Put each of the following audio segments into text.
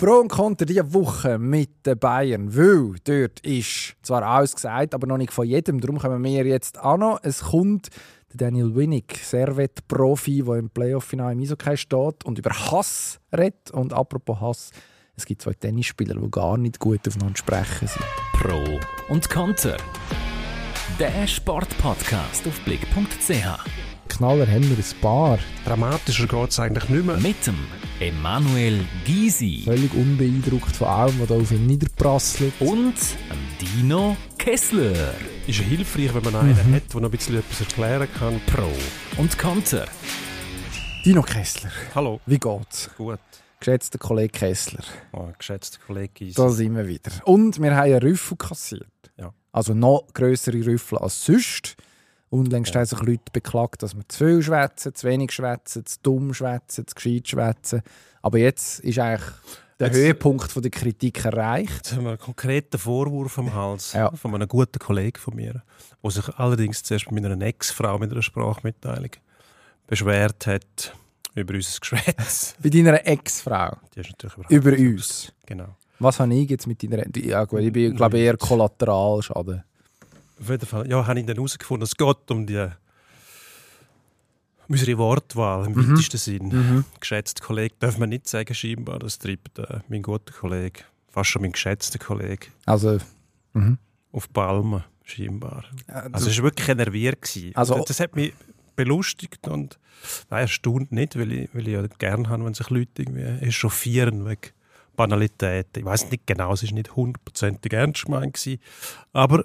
Pro und Contra diese Woche mit den Bayern, weil dort ist zwar alles gesagt, aber noch nicht von jedem. Darum kommen wir jetzt auch noch. Es kommt der Daniel Winnick, Servet-Profi, der im Playoff-Finale im Eishockey steht und über Hass redet. Und apropos Hass, es gibt zwei Tennisspieler, die gar nicht gut aufeinander sprechen sind. Pro und Konter. Der Sportpodcast auf blick.ch. Knaller haben wir ein paar. Dramatischer geht es eigentlich nicht mehr. Mit dem Emanuel Gysi Völlig unbeeindruckt von allem, was da auf ihn niederprasselt. und dem Dino Kessler. Ist ja hilfreich, wenn man einen hat, der noch ein bisschen etwas erklären kann. Pro und Konter. Dino Kessler, Hallo. wie geht's? Gut. Geschätzter Kollege Kessler, Oh, geschätzter Kollege Gysi. da sind wir wieder. Und wir haben einen Rüffel kassiert. Ja. Also noch grössere Rüffel als sonst. Unlängst haben sich Leute beklagt, dass wir zu viel schwätzen, zu wenig schwätzen, zu dumm schwätzen, zu gescheit schwätzen. Aber jetzt ist eigentlich der Jetzt- Höhepunkt von der Kritik erreicht. Jetzt haben wir einen konkreten Vorwurf am Hals Ja. von einem guten Kollegen von mir, der sich allerdings zuerst mit einer Ex-Frau mit einer Sprachmitteilung beschwert hat über unser Geschwätz. Bei deiner Ex-Frau. Die ist natürlich überhaupt Über uns. Genau. Was habe ich jetzt mit deiner... Ja gut, ich bin glaube eher Kollateralschaden. Auf jeden Fall, ja, habe ich dann herausgefunden, es geht um die unsere Wortwahl im Mhm. weitesten Sinn. Geschätzter Kollege, darf man nicht sagen, scheinbar. Das treibt äh, mein guter Kollege, fast schon mein geschätzter Kollege, Also... Mhm. auf die Palme, scheinbar. Also, Also es war wirklich nerviert. gewesen. Also- das, das hat mich belustigt und nein, erstaunt nicht, weil ich, weil ich ja gerne habe, wenn sich Leute irgendwie echauffieren wegen Banalitäten. Ich weiß nicht genau, es war nicht hundertprozentig ernst gemeint, aber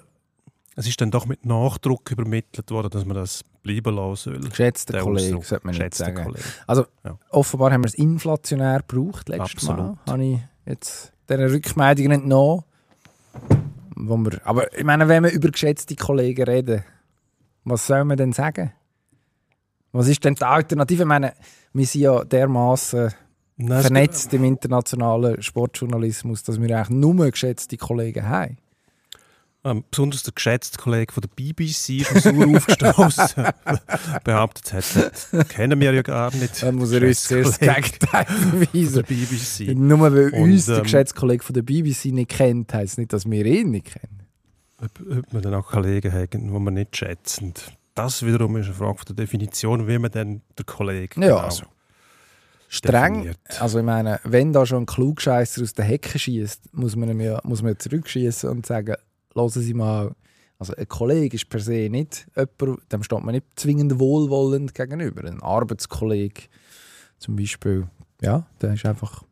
es ist dann doch mit Nachdruck übermittelt worden, dass man das bleiben lassen soll. geschätzter Kollege, sollte man nicht sagen. Kollege. Also Ja. offenbar haben wir es inflationär gebraucht letztes Mal. Absolut. Habe ich jetzt diesen Rückmeldungen entnommen. Wo wir, aber ich meine, wenn wir über geschätzte Kollegen reden, was soll man denn sagen? Was ist denn die Alternative? Ich meine, wir sind ja dermaßen vernetzt im internationalen Sportjournalismus, dass wir eigentlich nur geschätzte Kollegen haben. Ähm, besonders der geschätzte Kollege von der BBC ist sauer aufgestoßen. behauptet hat, kennen wir ja gar nicht. Dann muss er uns zuerst Gegenteil beweisen. BBC. Nur weil Und, uns der ähm, geschätzte Kollege von der BBC nicht kennt, heisst nicht, dass wir ihn nicht kennen. Ob, ob wir dann auch Kollegen haben, die wir nicht schätzen. Das wiederum ist eine Frage von der Definition, wie man dann den Kollegen Ja, genau also, Streng, definiert. also ich meine, wenn da schon ein Klugscheisser aus der Hecke schießt, muss man ihm ja, muss man ja zurückschießen und sagen, lassen Sie mal, also ein Kollege ist per se nicht jemand, dem steht man nicht zwingend wohlwollend gegenüber. Ein Arbeitskollege zum Beispiel, ja, der ist einfach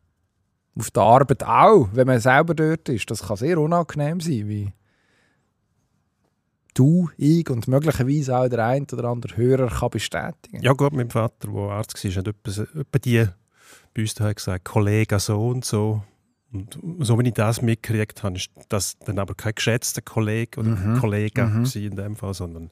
auf der Arbeit auch, wenn man selber dort ist. Das kann sehr unangenehm sein, wie du, ich und möglicherweise auch der ein oder andere Hörer kann bestätigen. Ja gut, mein Vater, der Arzt war, hat etwa, etwa die bei uns gesagt, Kollege so und so. Und so wie ich das mitgekriegt habe, ist das dann aber kein geschätzter Kollege oder Mhm. Kollege Mhm. in dem Fall, sondern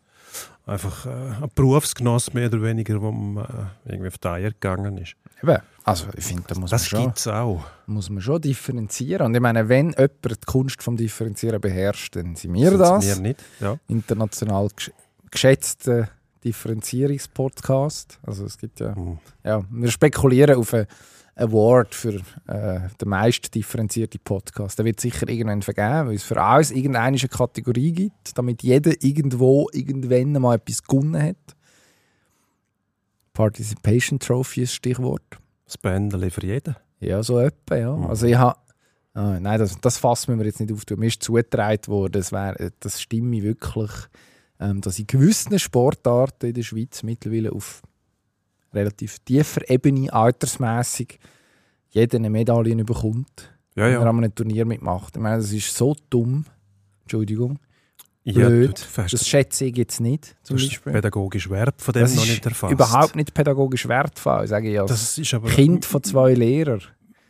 einfach äh, ein Berufsgenoss mehr oder weniger, wo man äh, irgendwie auf die Eier gegangen ist. Eben, also ich finde, da muss Das man schon... gibt es auch. muss man schon differenzieren. Und ich meine, wenn jemand die Kunst vom Differenzieren beherrscht, dann sind wir Sind das. Wir nicht. Ja. International gesch geschätzte Differenzierungspodcast. Also es gibt ja, Mhm. ja wir spekulieren auf einen Award für äh, den meist differenzierte Podcast. Der wird sicher irgendwann vergeben, weil es für alles irgendeine eine Kategorie gibt, damit jeder irgendwo irgendwann mal etwas gewonnen hat. Participation Trophy ist Stichwort. Das Bändeli für jeden. Ja, so etwa, ja. Mhm. Also ich habe... Ah, nein, das, das fassen wir jetzt nicht auf. Mir ist zugetragen worden, das, wär, das stimme wirklich, ähm, dass in gewissen Sportarten in der Schweiz mittlerweile auf relativ tiefer Ebene, altersmässig, jeder eine Medaille bekommt, Ja, wenn er ja. an einem Turnier mitmacht. Ich meine, das ist so dumm. Entschuldigung. ja blöd. hast Das schätze ich jetzt nicht, zum das Beispiel. pädagogisch Verb von dem Das noch nicht erfasst. überhaupt nicht pädagogisch wertvoll, sage ich als Das ist aber Kind von zwei Lehrern.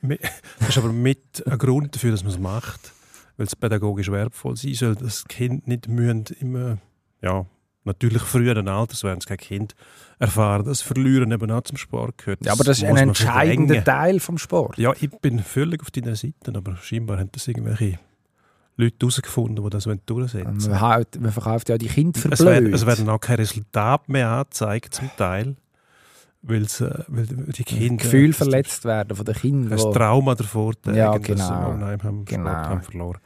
Das ist aber mit ein Grund dafür, dass man es macht, weil es pädagogisch wertvoll sein soll. Das Kind nicht immer, ja, natürlich früheren Alters, wenn es kein Kind erfahren, dass Verlieren eben auch zum Sport gehört. Ja, aber das ist ein entscheidender. Teil vom Sport. Ja, ich bin völlig auf deiner Seite, aber scheinbar haben das irgendwelche Leute herausgefunden, die das durchsetzen wollen. Man, man verkauft ja die Kinder für Es werden, es werden auch keine Resultate mehr angezeigt, zum Teil. weil's, äh, weil die Kinder... Gefühl verletzt werden von den Kindern. Das Trauma davor Ja, tragen, dass sie genau. Haben, Genau. Haben verloren.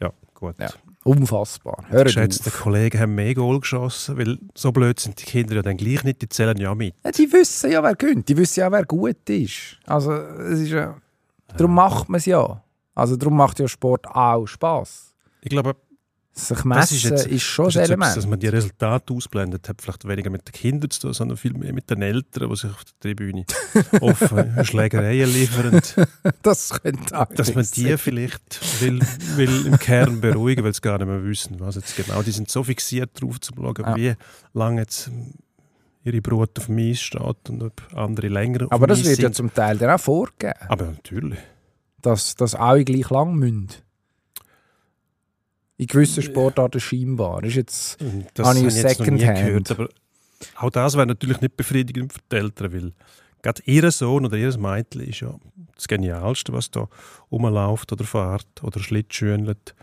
Ja, gut. Ja. Unfassbar. Hört Geschätzte auf. Kollegen haben mehr Goal geschossen, weil so blöd sind die Kinder ja dann gleich nicht, die zählen ja mit. Ja, die wissen ja, wer gönnt. Die wissen ja, wer gut ist. Also, es ist ja... Darum macht man es ja. Also, darum macht ja Sport auch Spass. Ich glaube, Sich Das messen ist ist, jetzt- schon das ein ist etwas, dass man die Resultate ausblendet, hat vielleicht weniger mit den Kindern zu tun, sondern viel mehr mit den Eltern, die sich auf der Tribüne offen Schlägereien liefern. Das könnte auch Dass man die vielleicht will, will im Kern beruhigen, weil sie gar nicht mehr wissen, was jetzt genau. Die sind so fixiert darauf zu schauen, Ja. wie lange jetzt ihre Brut auf dem Eis steht und ob andere länger auf Aber das wird ja sind. zum Teil dann auch vorgegeben, Aber natürlich. dass, dass alle gleich lang müssen. In gewissen Sportarten scheinbar. Ist jetzt, Und Das Habe habe ich ich jetzt noch nie Secondhand. gehört. Aber auch das wäre natürlich nicht befriedigend für die Eltern, weil gerade ihr Sohn oder ihr Mädchen ist ja das Genialste, was da rumläuft oder fährt oder Schlittschuhlet,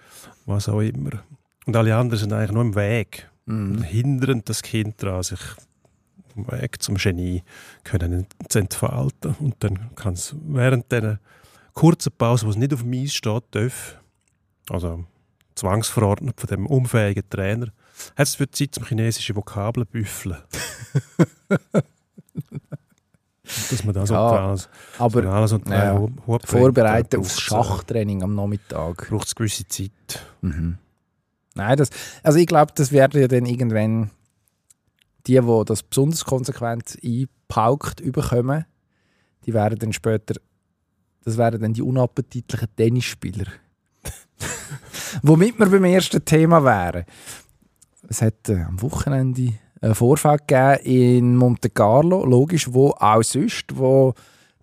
was auch immer. Und alle anderen sind eigentlich nur im Weg und mm, hindern das Kind daran, sich vom Weg zum Genie können zu entfalten. Und dann kann es während dieser kurzen Pause, wo es nicht auf dem Eis steht, darf, also zwangsverordnet von dem unfähigen Trainer, hat es für die Zeit zum chinesischen Vokabeln büffeln. Dass man das Ja, alles, aber alles und ja, vorbereiten auf Schachtraining am Nachmittag. Braucht es gewisse Zeit. Mhm. Nein, das, also ich glaube, das werden ja dann irgendwann die, die das besonders konsequent einpaukt überkommen, die werden dann später, das werden dann die unappetitlichen Tennisspieler. Womit wir beim ersten Thema wären. Es hat äh, am Wochenende einen Vorfall gegeben in Monte Carlo, logisch, wo auch sonst, wo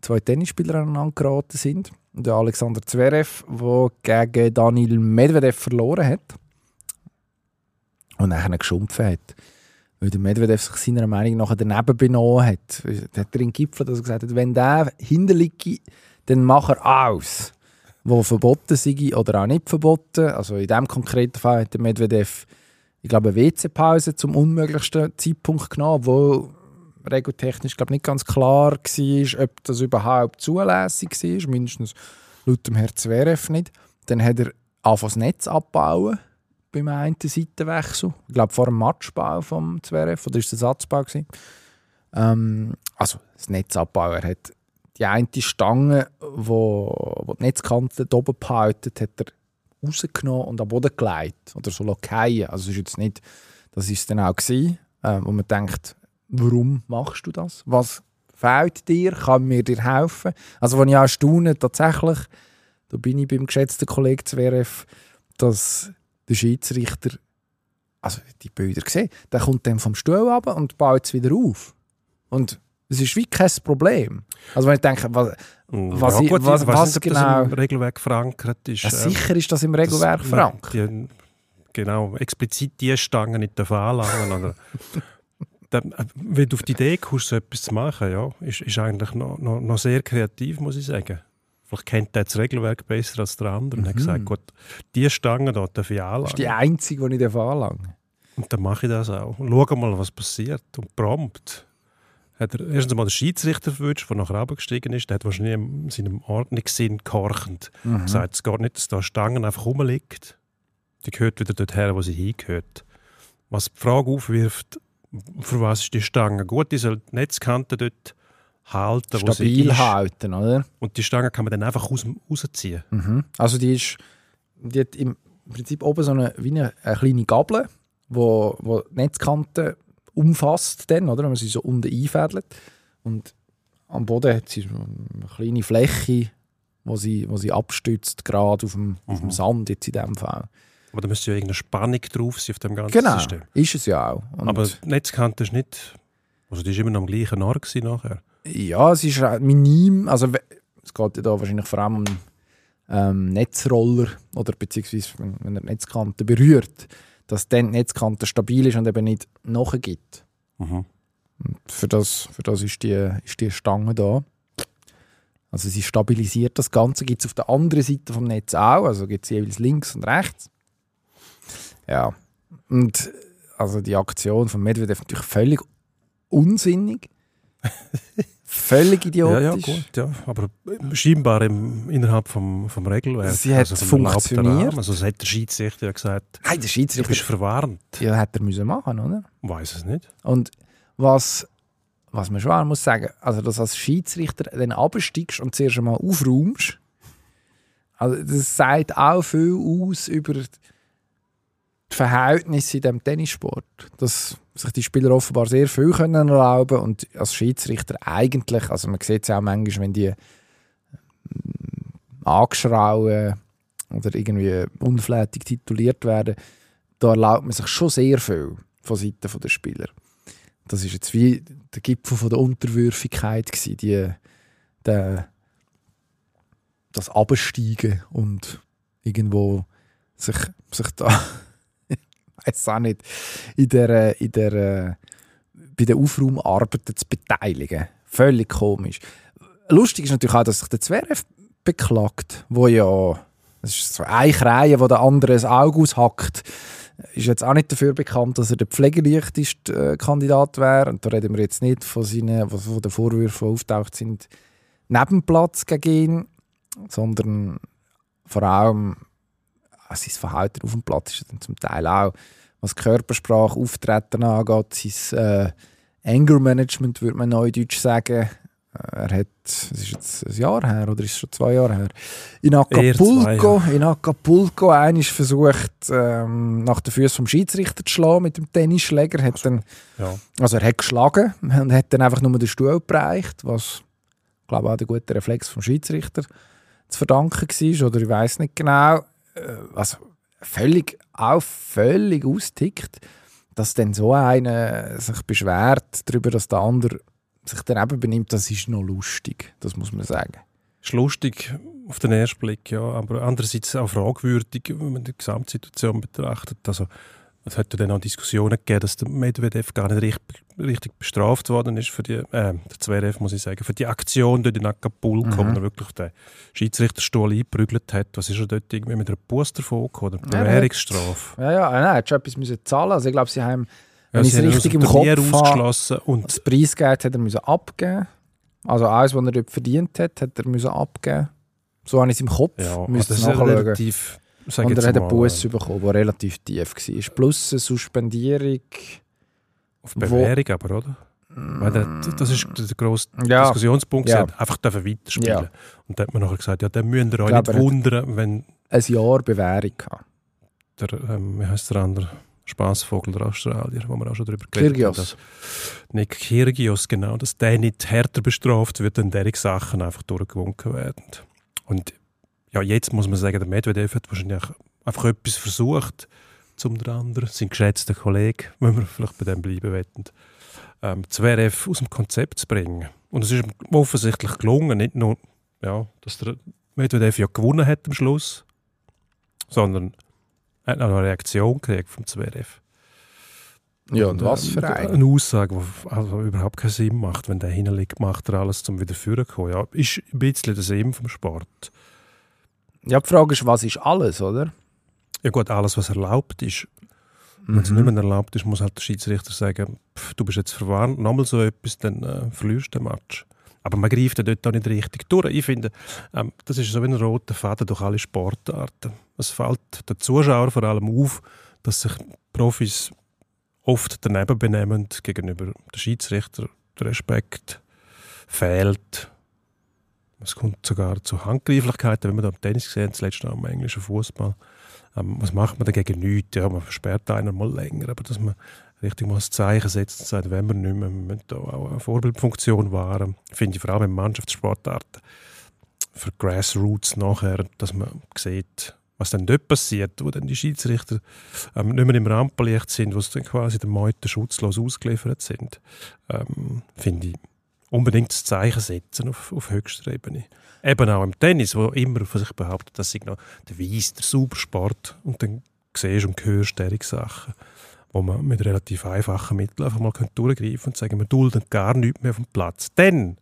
zwei Tennisspieler aneinander geraten sind. Der Alexander Zverev, der gegen Daniel Medvedev verloren hat und nachher geschumpfen hat. Weil der Medvedev sich seiner Meinung nach daneben benommen hat. Da hat er in dass er gesagt hat, wenn der hinterliege, dann mach er aus. Wo verboten sei oder auch nicht verboten. Also in diesem konkreten Fall hat der Medvedev, ich glaube, eine WC-Pause zum unmöglichsten Zeitpunkt genommen, wo regeltechnisch glaube nicht ganz klar war, ob das überhaupt zulässig war, mindestens laut dem Herrn Zverev nicht. Dann hat er angefangen das Netz abbauen beim einen Seitenwechsel. Ich glaube vor dem Matchbau vom Zverev, oder ist das Satzbau gewesen? Ähm, also das Netz abbauen. Er hat die eine Stange, wo, wo die Netzkante oben behalten, hat er rausgenommen und am Boden gelegt oder so fallen. Also ist jetzt nicht, das ist dann auch gewesen, äh, wo man denkt, warum machst du das? Was fehlt dir? Kann mir dir helfen? Also wenn ich auch staune, tatsächlich, da bin ich beim geschätzten Kollegen Zverev, dass der Schiedsrichter, also die Bilder gesehen, der kommt dann vom Stuhl ab und baut es wieder auf. Und es ist wie kein Problem. Also wenn ich denke, was, Was ja, gut, was- weiss was nicht, genau- das im Regelwerk verankert ist. ja, ähm, sicher ist das im Regelwerk das- verankert. Genau, explizit die Stangen nicht anlangen. Oder, dann, äh, wenn du auf die Idee kommst, so etwas zu machen, ja, ist, ist eigentlich noch, noch, noch sehr kreativ, muss ich sagen. Vielleicht kennt er das Regelwerk besser als der andere und hat Mhm. gesagt, gut, die Stangen da darf ich Das ist die anlangen. einzige, die ich anlange. Und dann mache ich das auch. Und schau mal, was passiert. Und prompt hat er erstens mal den Schiedsrichter verwünscht, der nachher runtergestiegen ist. Der hat wahrscheinlich in seinem Ordnungssinn gehorchend Mhm. gesagt, es geht nicht, dass da Stangen einfach rumliegt. Die gehört wieder dorthin, wo sie hingehört. Was die Frage aufwirft, für was ist die Stange gut? Die soll die Netzkante dort halten, wo sie Stabil ist. halten, oder? Und die Stange kann man dann einfach raus, rausziehen. Mhm. Also die ist, die hat im Prinzip oben so eine, wie eine, eine kleine Gabel, wo, wo die Netzkante umfasst, dann, oder? wenn man sie so unten einfädelt. Und am Boden hat sie eine kleine Fläche, wo sie, wo sie abstützt, gerade auf dem, auf dem Mhm. Sand jetzt in dem Fall. Aber da müsste ja irgendeine Spannung drauf sein auf dem ganzen Genau, System. ist es ja auch. Und Aber die Netzkante ist nicht... Also die ist immer noch am gleichen Ort nachher. Ja, es ist minim. Also es geht ja da wahrscheinlich vor allem um ähm, Netzroller oder beziehungsweise wenn, wenn er die Netzkante berührt, dass dann die Netzkante stabil ist und eben nicht nachgibt. Mhm. Und für das, für das ist, die, ist die Stange da. Also sie stabilisiert das Ganze. Gibt es auf der anderen Seite vom Netz auch. Also gibt es jeweils links und rechts. Ja. Und also die Aktion von Medvedev natürlich völlig unsinnig. Völlig Ja, ja, idiotisch. gut, ja. Aber scheinbar im, innerhalb vom, vom Regelwerk. Sie hat erlaubten funktioniert. Also, es hat der Schiedsrichter ja gesagt, Hey, der du Schiedsrichter bist verwarnt. ja, hätte er müssen machen, oder? Weiß es nicht. Und was, was man schon muss sagen, also dass als Schiedsrichter dann absteigst und zuerst einmal aufräumst, also das sagt auch viel aus über die Verhältnisse in diesem Tennissport. Dass sich die Spieler offenbar sehr viel können erlauben und als Schiedsrichter eigentlich, also man sieht es auch manchmal, wenn die ähm, angeschrauen oder irgendwie unflätig tituliert werden, da erlaubt man sich schon sehr viel von Seiten der Spieler. Das ist jetzt wie der Gipfel von der Unterwürfigkeit gewesen, die, der, das Absteigen und irgendwo sich, sich da, weiß auch nicht, in der, in der, bei den Aufraumarbeiten zu beteiligen. Völlig komisch. Lustig ist natürlich auch, dass sich der Zverev beklagt, wo ja, das ist so eine Krähe, wo der andere das Auge aushackt ist jetzt auch nicht dafür bekannt, dass er der pflegeleichteste äh, Kandidat wäre. Und da reden wir jetzt nicht von, seinen, von den Vorwürfen, die auftaucht sind, neben dem Platz gegen ihn, sondern vor allem äh, sein Verhalten auf dem Platz ist dann zum Teil auch, was Körpersprache, Auftreten angeht, sein äh, Anger Management, würde man neudeutsch sagen. Äh, Er hat, es ist jetzt ein Jahr her oder ist es schon zwei Jahre her, in Acapulco, zwei, in Acapulco einmal versucht, ähm, nach den Füßen vom Schiedsrichter zu schlagen mit dem Tennisschläger. Hat dann, Ja. also er hat geschlagen und hat dann einfach nur den Stuhl bereicht, was, glaube ich, auch der gute Reflex vom Schiedsrichter zu verdanken war. Oder ich weiß nicht genau. Also völlig, auch völlig austickt, dass dann so einer sich beschwert darüber, dass der andere sich daneben benimmt, das ist noch lustig, das muss man sagen. Ist lustig auf den ersten Blick, ja, aber andererseits auch fragwürdig, wenn man die Gesamtsituation betrachtet. Also, es hat dann auch Diskussionen gegeben, dass der Medvedev gar nicht richtig, richtig bestraft worden ist für die, äh, der Zverev, muss ich sagen, für die Aktion dort in Acapulco, Mhm. wo er wirklich den Schiedsrichterstuhl eingeprügelt hat. Was ist er dort irgendwie mit einer Bus davon oder Bewährungsstrafe? Ja, ja, nein, er hat schon etwas müssen zahlen. Also ich glaube, sie haben, wenn Ja, ich es richtig im Kopf habe, ausgeschlossen und das Preisgeld hat er müssen abgeben. Also alles, was er dort verdient hat, hat er müssen abgeben. So habe ich es im Kopf. ja, also ihr das ist nachschauen. relativ, sag Und er hat einen Bus bekommen, der relativ tief war. Plus eine Suspendierung. Auf Bewährung aber, oder? Weil der, das ist der grosse Ja, Diskussionspunkt. Ja. Sie einfach dürfen weiterspielen. Ja. Und dann hat man nachher gesagt, ja, dann müsst ihr euch nicht glaube, hat- wundern, wenn ein Jahr Bewährung gehabt. der, ähm, wie heißt der andere, Spaßvogel der Australier, wo wir auch schon darüber geredet haben. Kyrgios. dass- Nick Kyrgios, genau, dass der nicht härter bestraft wird, wenn derige Sachen einfach durchgewunken werden. Und ja, jetzt muss man sagen, der Medvedev hat wahrscheinlich einfach etwas versucht, zum der anderen, sein geschätzter Kollege, wenn wir vielleicht bei dem bleiben wollen, ähm, Zverev aus dem Konzept zu bringen. Und es ist ihm offensichtlich gelungen, nicht nur, ja, dass der Medvedev ja gewonnen hat am Schluss, sondern er hat noch eine Reaktion gekriegt vom Zverev. Ja, und was ähm, für ein? Eine Aussage, die also überhaupt keinen Sinn macht. Wenn der hinliegt, macht er alles, um wieder vorne zu kommen. Ja, ist ein bisschen der Sinn vom Sport. Ja, die Frage ist, was ist alles, oder? Ja gut, alles, was erlaubt ist. Wenn es Mhm. nicht mehr erlaubt ist, muss halt der Schiedsrichter sagen, pff, du bist jetzt verwarnt, nochmal so etwas, dann äh, verlierst du den Match. Aber man greift ja dort auch nicht richtig durch. Ich finde, ähm, das ist so wie ein roter Faden durch alle Sportarten. Es fällt den Zuschauern vor allem auf, dass sich Profis oft daneben benehmen gegenüber dem Schiedsrichter. Der Respekt fehlt. Es kommt sogar zu Handgreiflichkeiten, wenn wir da im Tennis sehen, das letzte Mal im englischen Fußball. Ähm, was macht man dagegen nichts? Ja, man versperrt einen mal länger, aber dass man richtig mal ein Zeichen setzt und sagt, wenn wir nicht mehr, wir müssen da auch eine Vorbildfunktion wahren, finde ich vor allem in Mannschaftssportarten für Grassroots nachher, dass man sieht, was dann dort passiert, wo dann die Schiedsrichter ähm, nicht mehr im Rampenlicht sind, wo sie dann quasi den Meuten schutzlos ausgeliefert sind, ähm, finde ich unbedingt das Zeichen setzen auf, auf höchster Ebene. Eben auch im Tennis, wo immer von sich behauptet, das sei noch der Weiss, der Supersport. Und dann siehst und hörst solche Sachen, wo man mit relativ einfachen Mitteln einfach mal durchgreifen und sagen, wir dulden gar nichts mehr auf dem Platz. Dann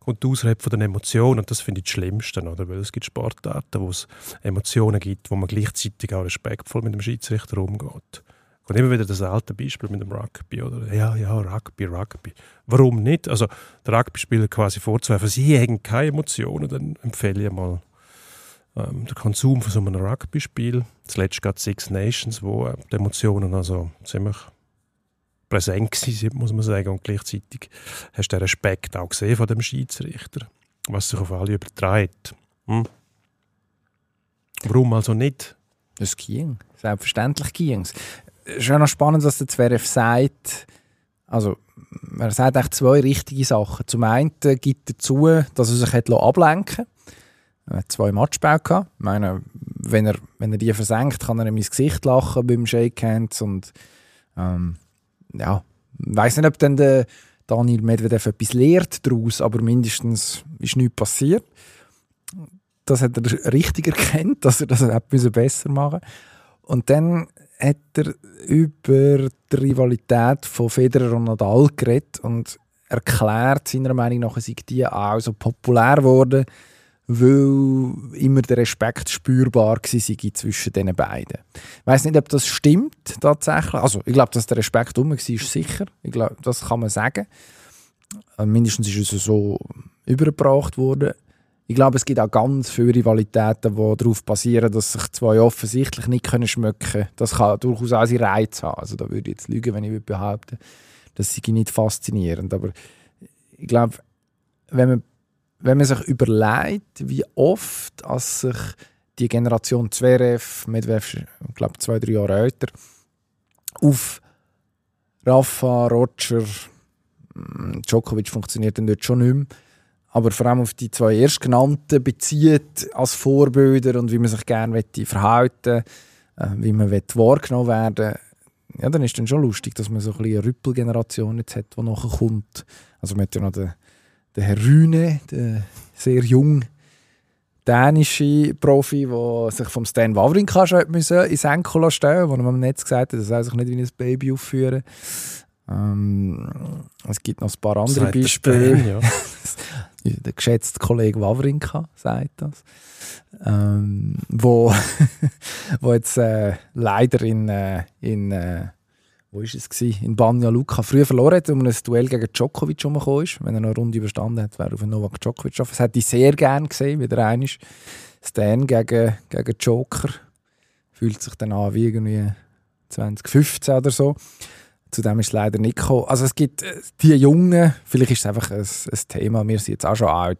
kommt die Ausrede von den Emotionen und das finde ich das Schlimmste, oder? weil es gibt Sportarten, wo es Emotionen gibt, wo man gleichzeitig auch respektvoll mit dem Schiedsrichter umgeht. Kommt immer wieder das alte Beispiel mit dem Rugby, oder? Ja, ja, Rugby, Rugby. Warum nicht? Also, der Rugby-Spieler quasi vorzuwerfen, sie haben keine Emotionen, dann empfehle ich mal ähm, den Konsum von so einem Rugby-Spiel. Zuletzt gerade Six Nations, wo äh, die Emotionen also ziemlich präsent waren, muss man sagen. Und gleichzeitig hast du den Respekt auch gesehen von dem Schiedsrichter, was sich auf alle überträgt. Hm? Warum also nicht? Das ging. Selbstverständlich ging es. Ist ja noch spannend, was der Zverev sagt. Also, er sagt eigentlich zwei richtige Sachen. Zum einen gibt er zu, dass er sich ablenken er hat zwei Matchbau gehabt. Ich meine, wenn er, wenn er die versenkt, kann er in mein Gesicht lachen beim Shakehands und ähm, ja, ich weiß nicht, ob dann der Daniel Medvedev etwas lehrt daraus, aber mindestens ist nichts passiert. Das hat er richtig erkannt, dass er das besser machen Und dann hat er über die Rivalität von Federer und Nadal geredet und erklärt, seiner Meinung nach sei die auch so populär geworden, weil immer der Respekt spürbar war zwischen den beiden. Ich weiß nicht, ob das stimmt tatsächlich. Also ich glaube, dass der Respekt um war, ist sicher. Ich glaube, das kann man sagen. Äh, mindestens ist es so übergebracht worden. Ich glaube, es gibt auch ganz viele Rivalitäten, die darauf basieren, dass sich zwei offensichtlich nicht können schmecken können. Das kann durchaus auch seinen Reiz haben. Also da würde ich jetzt lügen, wenn ich behaupten das sei nicht faszinierend. Aber ich glaube, wenn man wenn man sich überlegt, wie oft als sich die Generation Zverev, Medvedev, ich glaube zwei, drei Jahre älter, auf Rafa, Roger, hm, Djokovic funktioniert dann dort schon nicht mehr, aber vor allem auf die zwei erstgenannten bezieht als Vorbilder und wie man sich gerne verhalten äh, wie man wahrgenommen werden ja, dann ist dann schon lustig, dass man so ein eine Rüppelgeneration jetzt hat, die nachher kommt. Also man hat ja noch den der Herr Rühne, der sehr jung dänische Profi, der sich vom Stan Wawrinka schon ins Enkel stellen musste, wo er am Netz gesagt hat, er soll sich nicht wie ein Baby aufführen. Ähm, es gibt noch ein paar andere Beispiele. Stan, ja. der geschätzte Kollege Wawrinka sagt das. Ähm, wo, wo jetzt äh, leider in, äh, in äh, wo war es gewesen? in Banja Luka früher verloren hat, um ein Duell gegen Djokovic umgekommen ist. Wenn er noch eine Runde überstanden hat, wäre er auf Novak Djokovic Das hätte ich sehr gerne gesehen, wie der eine ist. Stan gegen, gegen Joker. Fühlt sich dann an wie irgendwie 2015 oder so. Zu dem ist es leider nicht gekommen. Also es gibt äh, die Jungen, vielleicht ist es einfach ein, ein Thema, wir sind jetzt auch schon alt,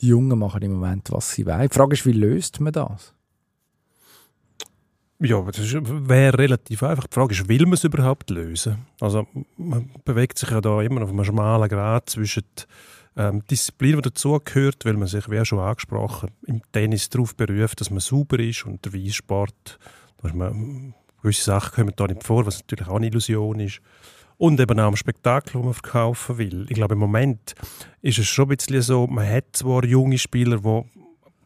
die Jungen machen im Moment, was sie wollen. Die Frage ist, wie löst man das? Ja, das wäre relativ einfach. Die Frage ist, will man es überhaupt lösen? Also man bewegt sich ja da immer auf einem schmalen Grad zwischen ähm, Disziplin, die dazugehört, weil man sich, wie schon angesprochen, im Tennis darauf beruft, dass man sauber ist und der Weissport, dass man gewisse Sachen kommen da nicht vor, was natürlich auch eine Illusion ist. Und eben auch am Spektakel, das man verkaufen will. Ich glaube, im Moment ist es schon ein bisschen so, man hat zwar junge Spieler, die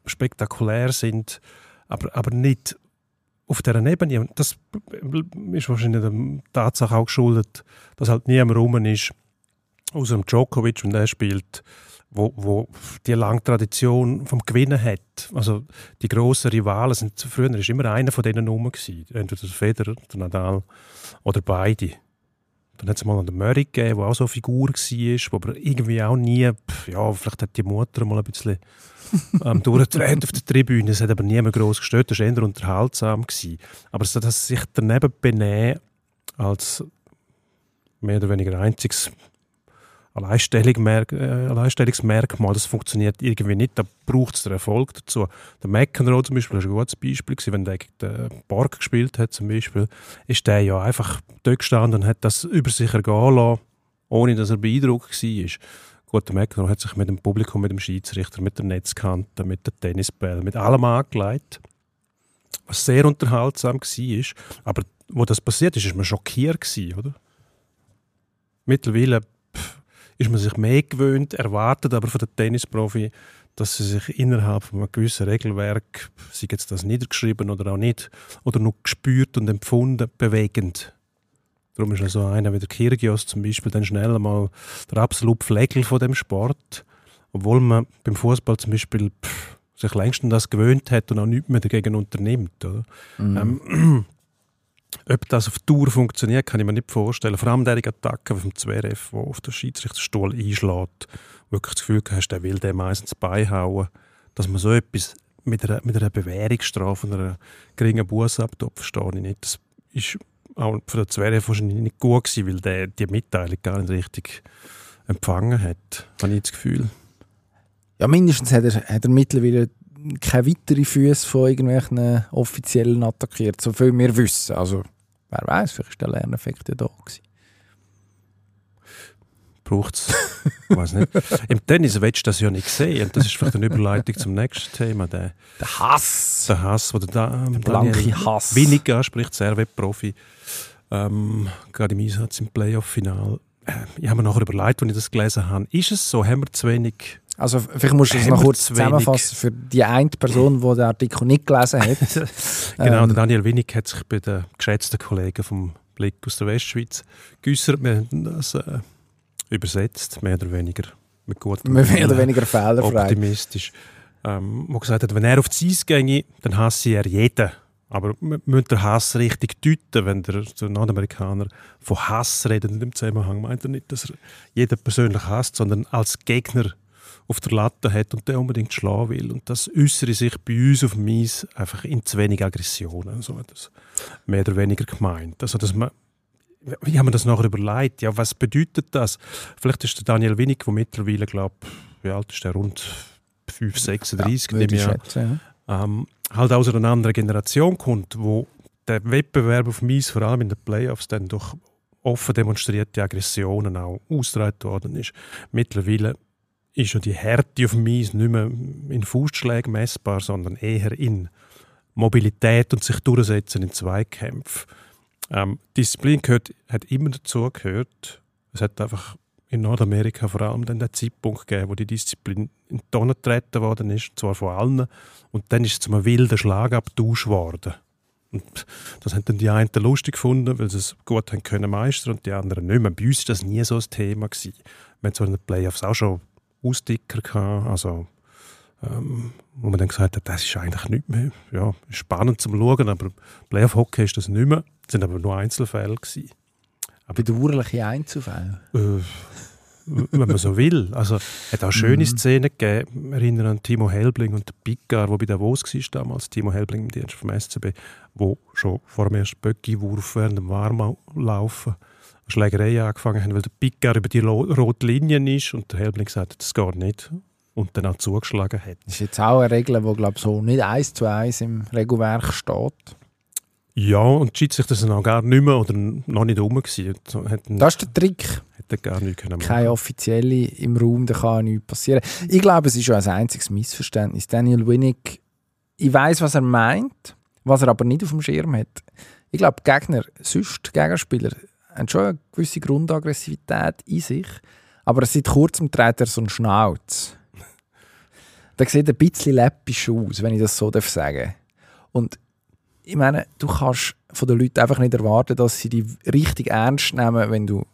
spektakulär sind, aber, aber nicht auf dieser Ebene, das ist wahrscheinlich der Tatsache auch geschuldet, dass halt niemand rum ist, außer Djokovic, wenn der spielt, wo, wo die lange Tradition vom Gewinnen hat. Also die grossen Rivalen sind früher ist immer einer von denen rum gewesen. Entweder der Federer, der Nadal oder beide. Dann hat es mal einen Murray gegeben, der auch so eine Figur war, wo aber irgendwie auch nie, ja, vielleicht hat die Mutter mal ein bisschen ähm, durchgedreht auf der Tribüne. Es hat aber niemand groß gestört, das war eher unterhaltsam. Gewesen. Aber so, dass sich daneben benehmen als mehr oder weniger einziges äh, Alleinstellungsmerkmal, das funktioniert irgendwie nicht. Da braucht es den Erfolg dazu. Der McEnroe zum Beispiel ist ein gutes Beispiel gewesen, wenn der gegen den Borg gespielt hat zum Beispiel, ist der ja einfach dort gestanden und hat das über sich ergehen lassen, ohne dass er beeindruckt war. Gut, der McEnroe hat sich mit dem Publikum, mit dem Schiedsrichter, mit der Netzkante, mit der Tennisbälle, mit allem angelegt, was sehr unterhaltsam war. Aber wo das passiert ist, ist man schockiert gewesen, oder? Mittlerweile ist man sich mehr gewöhnt, erwartet aber von den Tennisprofi, dass sie sich innerhalb von einem gewissen Regelwerk, sei jetzt das niedergeschrieben oder auch nicht, oder nur gespürt und empfunden, bewegend. Darum ist also einer wie der Kyrgios zum Beispiel dann schnell einmal der absolute Flegel von dem Sport, obwohl man beim Fußball zum Beispiel pff, sich längst an das gewöhnt hat und auch nichts mehr dagegen unternimmt. Oder? Mhm. Ähm, Ob das auf Tour funktioniert, kann ich mir nicht vorstellen. Vor allem derige Attacke vom Zverev, der auf den Schiedsrichterstuhl einschlägt, wirklich das Gefühl hast, der will dem meistens beihauen. Dass man so etwas mit einer, mit einer Bewährungsstrafe und einer geringen Buße abtut, verstehe ich nicht. Das ist auch für den Zverev wahrscheinlich nicht gut gewesen, weil der die Mitteilung gar nicht richtig empfangen hat, habe ich das Gefühl. Ja, mindestens hat er, hat er mittlerweile keine weiteren Füße von irgendwelchen Offiziellen attackiert, so viel wir wissen. Also, wer weiß, vielleicht ist der Lerneffekt ja da gewesen. Braucht es? Ich weiß nicht. Im Tennis willst du das ja nicht sehen. Und das ist vielleicht eine Überleitung zum nächsten Thema. Der, Der Hass! der Hass, den da, ähm, blanke Hass. Wenig anspricht, Servet-Profi. Ähm, gerade im Einsatz im Playoff-Final. Äh, ich habe mir nachher überlegt, als ich das gelesen habe, ist es so, haben wir zu wenig Also, vielleicht musst du es noch kurz zusammenfassen für die eine Person, die den Artikel nicht gelesen hat. Genau, Ähm, der Daniel Winnig hat sich bei den geschätzten Kollegen vom Blick aus der Westschweiz geäußert. Wir haben das äh, übersetzt, mehr oder weniger mit gutem mehr oder Willen, weniger fehlerfrei. optimistisch. Ähm, wo gesagt hat, wenn er auf die Eis ginge, dann hasse er jeden. Aber man müsste den Hass richtig deuten, wenn der, der Nordamerikaner von Hass redet. In dem Zusammenhang meint er nicht, dass er jeden persönlich hasst, sondern als Gegner auf der Latte hat und der unbedingt schlagen will. Und das äußere sich bei uns auf dem Eis einfach in zu wenig Aggressionen. So hat das mehr oder weniger gemeint. Also, dass man wie haben wir das nachher überlegt? Ja, was bedeutet das? Vielleicht ist der Daniel Winnig, der mittlerweile, glaube wie alt ist der? Rund 5, 36, würde nehme ich schätzen. Ja. ähm, halt aus einer anderen Generation kommt, wo der Wettbewerb auf Mies, vor allem in den Playoffs, dann durch offen demonstrierte Aggressionen auch ausgetragen worden ist. Mittlerweile ist ja die Härte auf Mies nicht mehr in Faustschlägen messbar, sondern eher in Mobilität und sich durchsetzen in Zweikämpfen. Ähm, Disziplin gehört, hat immer dazu gehört. Es hat einfach in Nordamerika vor allem dann den Zeitpunkt gegeben, wo die Disziplin in die Tonne getreten worden ist, und zwar von allen. Und dann ist es zu einem wilden Schlagabtausch geworden. Und das haben dann die einen lustig gefunden, weil sie es gut haben können meistern und die anderen nicht mehr. Bei uns war das nie so ein Thema. Wir hatten zwar in den Playoffs auch schon Aussticker gehabt, also ähm, wo man dann gesagt hat, das ist eigentlich nicht mehr ja, spannend zum Schauen, aber Playoff-Hockey ist das nicht mehr. Es sind aber nur Einzelfälle gewesen. Bedauerliche Einzelfälle. Äh, wenn man so will. Also, es hat auch schöne Mhm. Szenen gegeben. Wir erinnern an Timo Helbling und den Picar, der bei Davos war damals. Timo Helbling im Dienst vom SCB, wo schon vor dem ersten Böcki-Wurf während dem Warmlaufen eine Schlägerei angefangen haben, weil der Picar über die rote Linie ist und der Helbling gesagt hat, das geht nicht. Und dann auch zugeschlagen hat. Das ist jetzt auch eine Regel, die glaube so nicht eins zu eins im Regelwerk steht. Ja, und die Schiedsrichter sind auch gar nicht mehr oder noch nicht rum gewesen. Das ist der Trick. hätten gar nichts können machen. Keine offizielle im Raum, da kann nichts passieren. Ich glaube, es ist schon ein einziges Missverständnis. Daniel Winnick, ich weiß, was er meint, was er aber nicht auf dem Schirm hat. Ich glaube, Gegner, sonst Gegenspieler, haben schon eine gewisse Grundaggressivität in sich, aber seit kurzem trägt er so einen Schnauz. Der sieht ein bisschen läppisch aus, wenn ich das so darf sagen Und ich meine, du kannst von den Leuten einfach nicht erwarten, dass sie dich richtig ernst nehmen, wenn du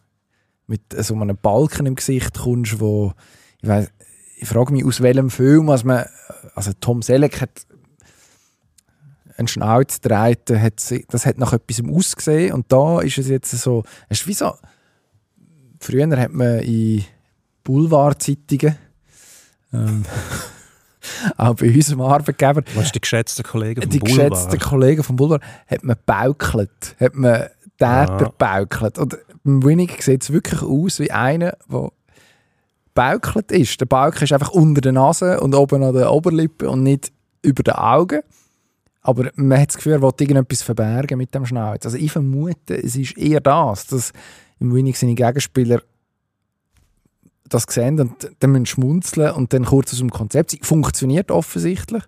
mit so einem Balken im Gesicht kommst, wo ich weiß, ich frage mich aus welchem Film, was man, also Tom Selleck hat einen Schnauz gedreht, hat sie- das hat nach etwas ausgesehen und da ist es jetzt so, es ist wie so, früher hat man in Boulevardzeitungen ähm, auch bei unserem Arbeitgeber Was ist die geschätzten Kollegen vom die Boulevard? geschätzten Kollegen vom Boulevard hat man baukelt, hat man Täter Ah. baukelt. Und beim Winnig sieht es wirklich aus wie einer, der baukelt ist. Der Balken ist einfach unter der Nase und oben an der Oberlippe und nicht über den Augen. Aber man hat das Gefühl, er will irgendetwas verbergen mit dem Schnauz. Also ich vermute, es ist eher das, dass im Winnig seine Gegenspieler das sehen und dann müssen schmunzeln und dann kurz aus dem Konzept sein. Funktioniert offensichtlich.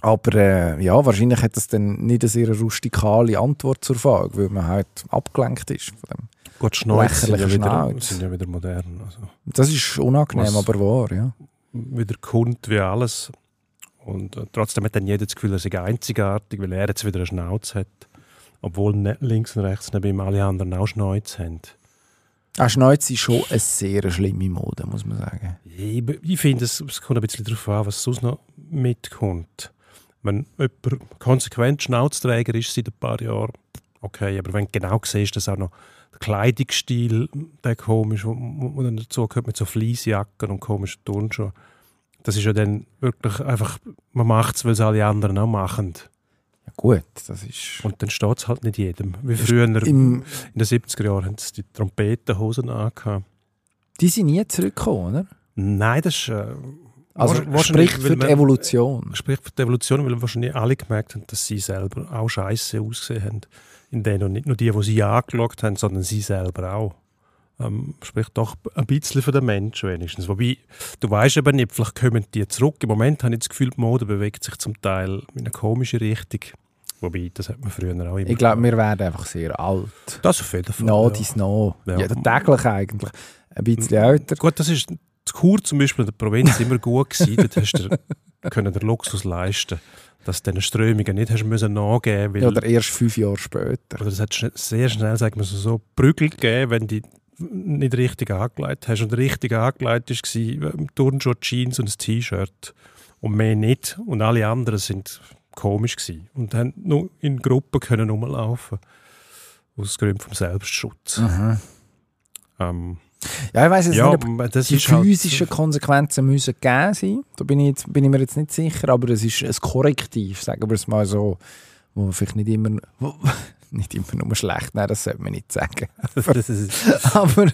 Aber äh, ja, wahrscheinlich hat das dann nicht eine sehr rustikale Antwort zur Frage, weil man halt abgelenkt ist. Von dem. Gut, Schnäuze sind ja, wieder, Schnauz. sind ja wieder modern. Also, Das ist unangenehm, Was- aber wahr, ja. wieder Kund wie alles. Und äh, trotzdem hat dann jeder das Gefühl, er sei einzigartig, weil er jetzt wieder eine Schnauze hat. Obwohl ne, links und rechts neben ihm alle anderen auch Schnäuze haben. Auch Schnäuze ist schon eine sehr schlimme Mode, muss man sagen. Ich, ich finde, es, es kommt ein bisschen darauf an, was sonst noch mitkommt. Wenn jemand konsequent Schnauzträger ist seit ein paar Jahren, okay. Aber wenn du genau siehst, dass auch noch der Kleidungsstil, der komisch, dann dazu gehört mit so Fleecejacken und komischen Turnschuhen, das ist ja dann wirklich einfach, man macht es, weil es alle anderen auch machen. Ja, gut, das ist. Und dann steht es halt nicht jedem. Wie früher in den 70er Jahren haben sie die Trompetenhosen angehabt. die sind nie zurückgekommen, oder? Nein, das ist... Äh, Also spricht für die man- Evolution. spricht für die Evolution, weil wahrscheinlich alle gemerkt haben, dass sie selber auch scheiße ausgesehen haben. In denen und nicht nur die, die sie angeschaut haben, sondern sie selber auch. Ähm, spricht doch ein bisschen für den Menschen wenigstens. Wobei, du weißt eben nicht, vielleicht kommen die zurück. Im Moment habe ich das Gefühl, die Mode bewegt sich zum Teil in eine komische Richtung. Wobei, das hat man früher auch immer Ich glaube, wir werden einfach sehr alt. Das auf jeden Fall. No, ja. no. Ja. Ja, täglich eigentlich. Ein bisschen älter. Gut, das ist das Kur zum Beispiel in der Provinz immer gut gewesen. Dort hast du können den Luxus leisten, dass du diesen Strömungen nicht hast müssen nachgeben Ja, oder erst fünf Jahre später. Oder es hat sehr schnell, sagen wir so, so Prügel gegeben, wenn du nicht richtig angelegt hast. Und richtig angelegt war ein Turnschuh, Jeans und ein T-Shirt. Und mehr nicht. Und alle anderen sind komisch gewesen. Und haben nur in Gruppen können rumlaufen. Aus Gründen vom Selbstschutz. Ähm, Ja, ich weiß jetzt ja, nicht, ob das die halt- physischen Konsequenzen müssen gegeben sein. Da bin ich, jetzt, bin ich mir jetzt nicht sicher, aber es ist ein Korrektiv, sagen wir es mal so, wo man vielleicht nicht immer, wo, nicht immer nur schlecht, nein, das sollte man nicht sagen. aber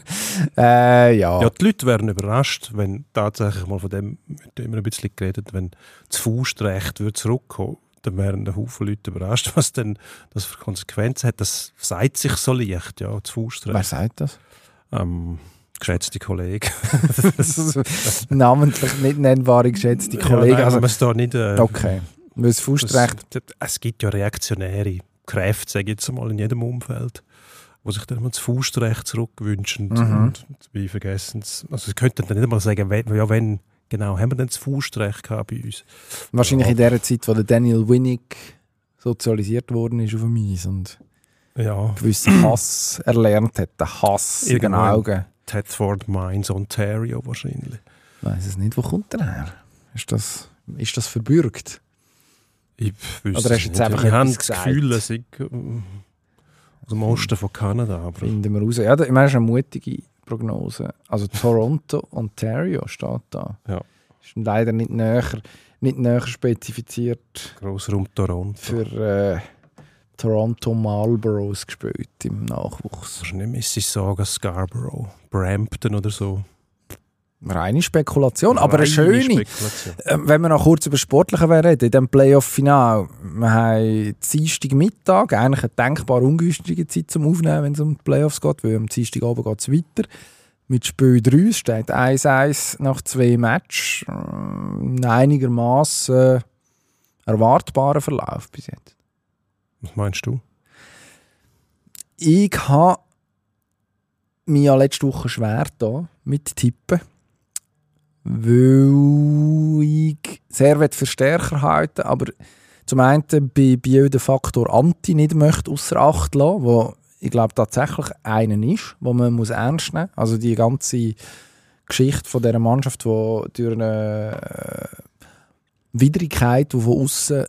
äh, ja. ja, die Leute wären überrascht, wenn tatsächlich mal von dem, wird immer ein bisschen geredet, wenn das Faustrecht würde zurückkommen dann wären ein Haufen Leute überrascht, was denn das für Konsequenzen hat. Das sagt sich so leicht, ja, das Faustrecht. Wer sagt das? Ähm, geschätzte Kollege. Namentlich nicht nennbare geschätzte Kollegen. Ja, nein, also, man es da nicht, äh, okay. Weil das Faustrecht, es gibt ja reaktionäre Kräfte, sage ich jetzt mal, in jedem Umfeld, wo sich dann mal das Faustrecht zurückwünschen Mhm. und wie vergessen es. Also sie könnten dann nicht einmal sagen, wenn, ja, wenn genau haben wir denn das Faustrecht gehabt bei uns. wahrscheinlich Ja. in der Zeit, wo der Daniel Winnick sozialisiert worden ist auf dem Eis und Ja, gewissen Hass erlernt hat, den Hass in den Augen. Thetford Mines, Ontario wahrscheinlich. Ich weiß es nicht, wo kommt der her? Ist das, ist das verbürgt? Ich wüsste Oder hast du jetzt nicht. einfach ich habe das? Gefühl, es sei ähm, aus dem Osten von Kanada. Aber Finden wir raus. Ja, ich meine, das ist eine mutige Prognose. Also Toronto, Ontario steht da. Ja. Ist leider nicht näher, nicht näher spezifiziert Grossraum Toronto. für äh, Toronto Marlboroughs gespielt im Nachwuchs. Wahrscheinlich Mississauga, Scarborough, Brampton oder so. Reine Spekulation, aber eine Reine schöne. Spekulation. Ähm, wenn wir noch kurz über Sportliche reden, in diesem Playoff-Final, wir haben Dienstagmittag, eigentlich eine denkbar ungünstige Zeit zum Aufnehmen, wenn es um die Playoffs geht, weil am Dienstagabend geht es weiter. Mit Spiel 3 es steht 1-1 nach zwei Matches. Ähm, Ein einigermaßen erwartbarer Verlauf bis jetzt. Was meinst du? Ich habe mich ja letzte Woche schwer da mit Tippen, weil ich sehr für stärker halten aber zum einen bei Bio den Faktor Anti nicht möchte außer Acht lassen, wo ich glaube tatsächlich einen ist, wo man muss ernst nehmen muss. Also die ganze Geschichte von dieser Mannschaft, die durch eine äh, Widrigkeit, die von außen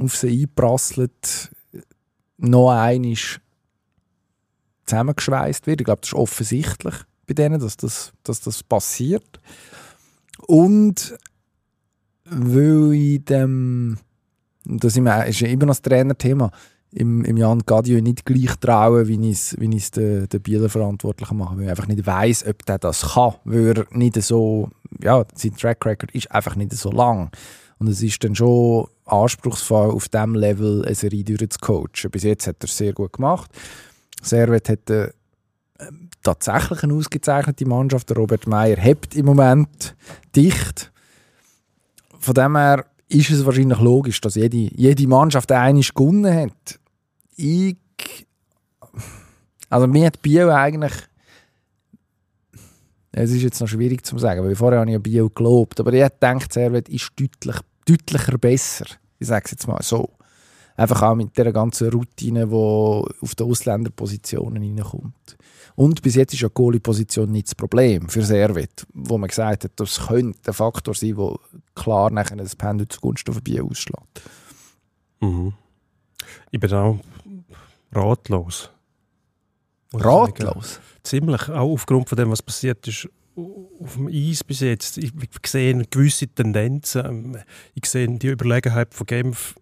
auf sie einprasselt, noch einmal zusammengeschweißt wird. Ich glaube, das ist offensichtlich bei denen, dass das, dass das passiert. Und weil ich dem, das ist ja immer noch das Trainerthema, im, im Jan Gadio nicht gleich trauen, wie ich es wie den, den Bieler Verantwortlichen mache, weil ich einfach nicht weiß, ob der das kann, weil er nicht so, ja, sein Track Record ist einfach nicht so lang. Und es ist dann schon anspruchsvoll, auf diesem Level eine Serie durchzucoachen. Bis jetzt hat er es sehr gut gemacht. Servet hat äh, tatsächlich eine ausgezeichnete Mannschaft. Der Robert Meyer hebt im Moment dicht. Von dem her ist es wahrscheinlich logisch, dass jede, jede Mannschaft eine gewonnen hat. Ich. Also, mir hat Bio eigentlich. Es ist jetzt noch schwierig zu sagen, weil vorher habe ich ja Bio gelobt. Aber ich gedacht, Servet ist deutlich, deutlicher besser. Ich sage es jetzt mal so. Einfach auch mit der ganzen Routine, die auf die Ausländerpositionen reinkommt. Und bis jetzt ist ja die Goalie-Position nicht das Problem für Servet, wo man gesagt hat, das könnte ein Faktor sein, der klar nachher das Pendel zugunsten von Biel ausschlägt. Mhm. Ich bin auch ratlos. Ratlos. Ziemlich, auch aufgrund von dem, was passiert ist auf dem Eis bis jetzt. Ich, ich sehe gewisse Tendenzen. Ähm, Ich sehe die Überlegenheit von Genf,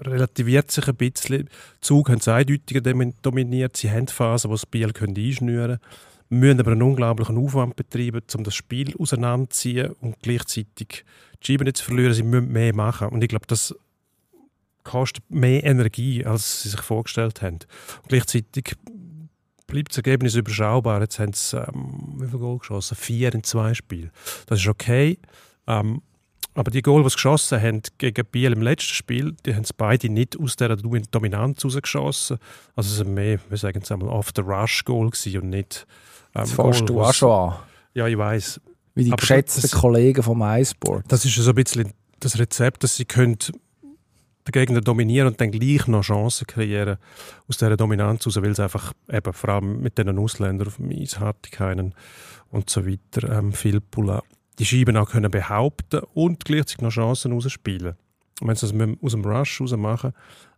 relativiert sich ein bisschen. Die Zug haben es eindeutiger domin- dominiert. Sie haben Phasen, wo das können einschnüren können. müssen aber einen unglaublichen Aufwand betreiben, um das Spiel auseinanderzuziehen und gleichzeitig die Scheiben nicht zu verlieren. Sie müssen mehr machen. Und ich glaube, das kostet mehr Energie, als sie sich vorgestellt haben. Und gleichzeitig bleibt das Ergebnis überschaubar. Jetzt haben sie ähm, wie viele Goal geschossen? Vier in zwei Spielen. Das ist okay. Ähm, aber die Goal, die sie geschossen haben gegen Biel im letzten Spiel, die haben sie beide nicht aus dieser Domin- Dominanz rausgeschossen. Also es war mehr, wir sagen es einmal, off-the-rush-Goal und nicht ähm, Das fährst du auch schon an. Ja, ich weiß. Wie die Aber geschätzten das- Kollegen vom iSport. Das ist so ein bisschen das Rezept, dass sie können den Gegner dominieren und dann gleich noch Chancen kreieren aus dieser Dominanz raus, weil sie einfach eben vor allem mit den Ausländern auf dem Eis, Hartikainen und so weiter, ähm, Filppula, die Scheiben auch können behaupten und gleichzeitig noch Chancen rausspielen. Und wenn sie das aus dem Rush raus machen,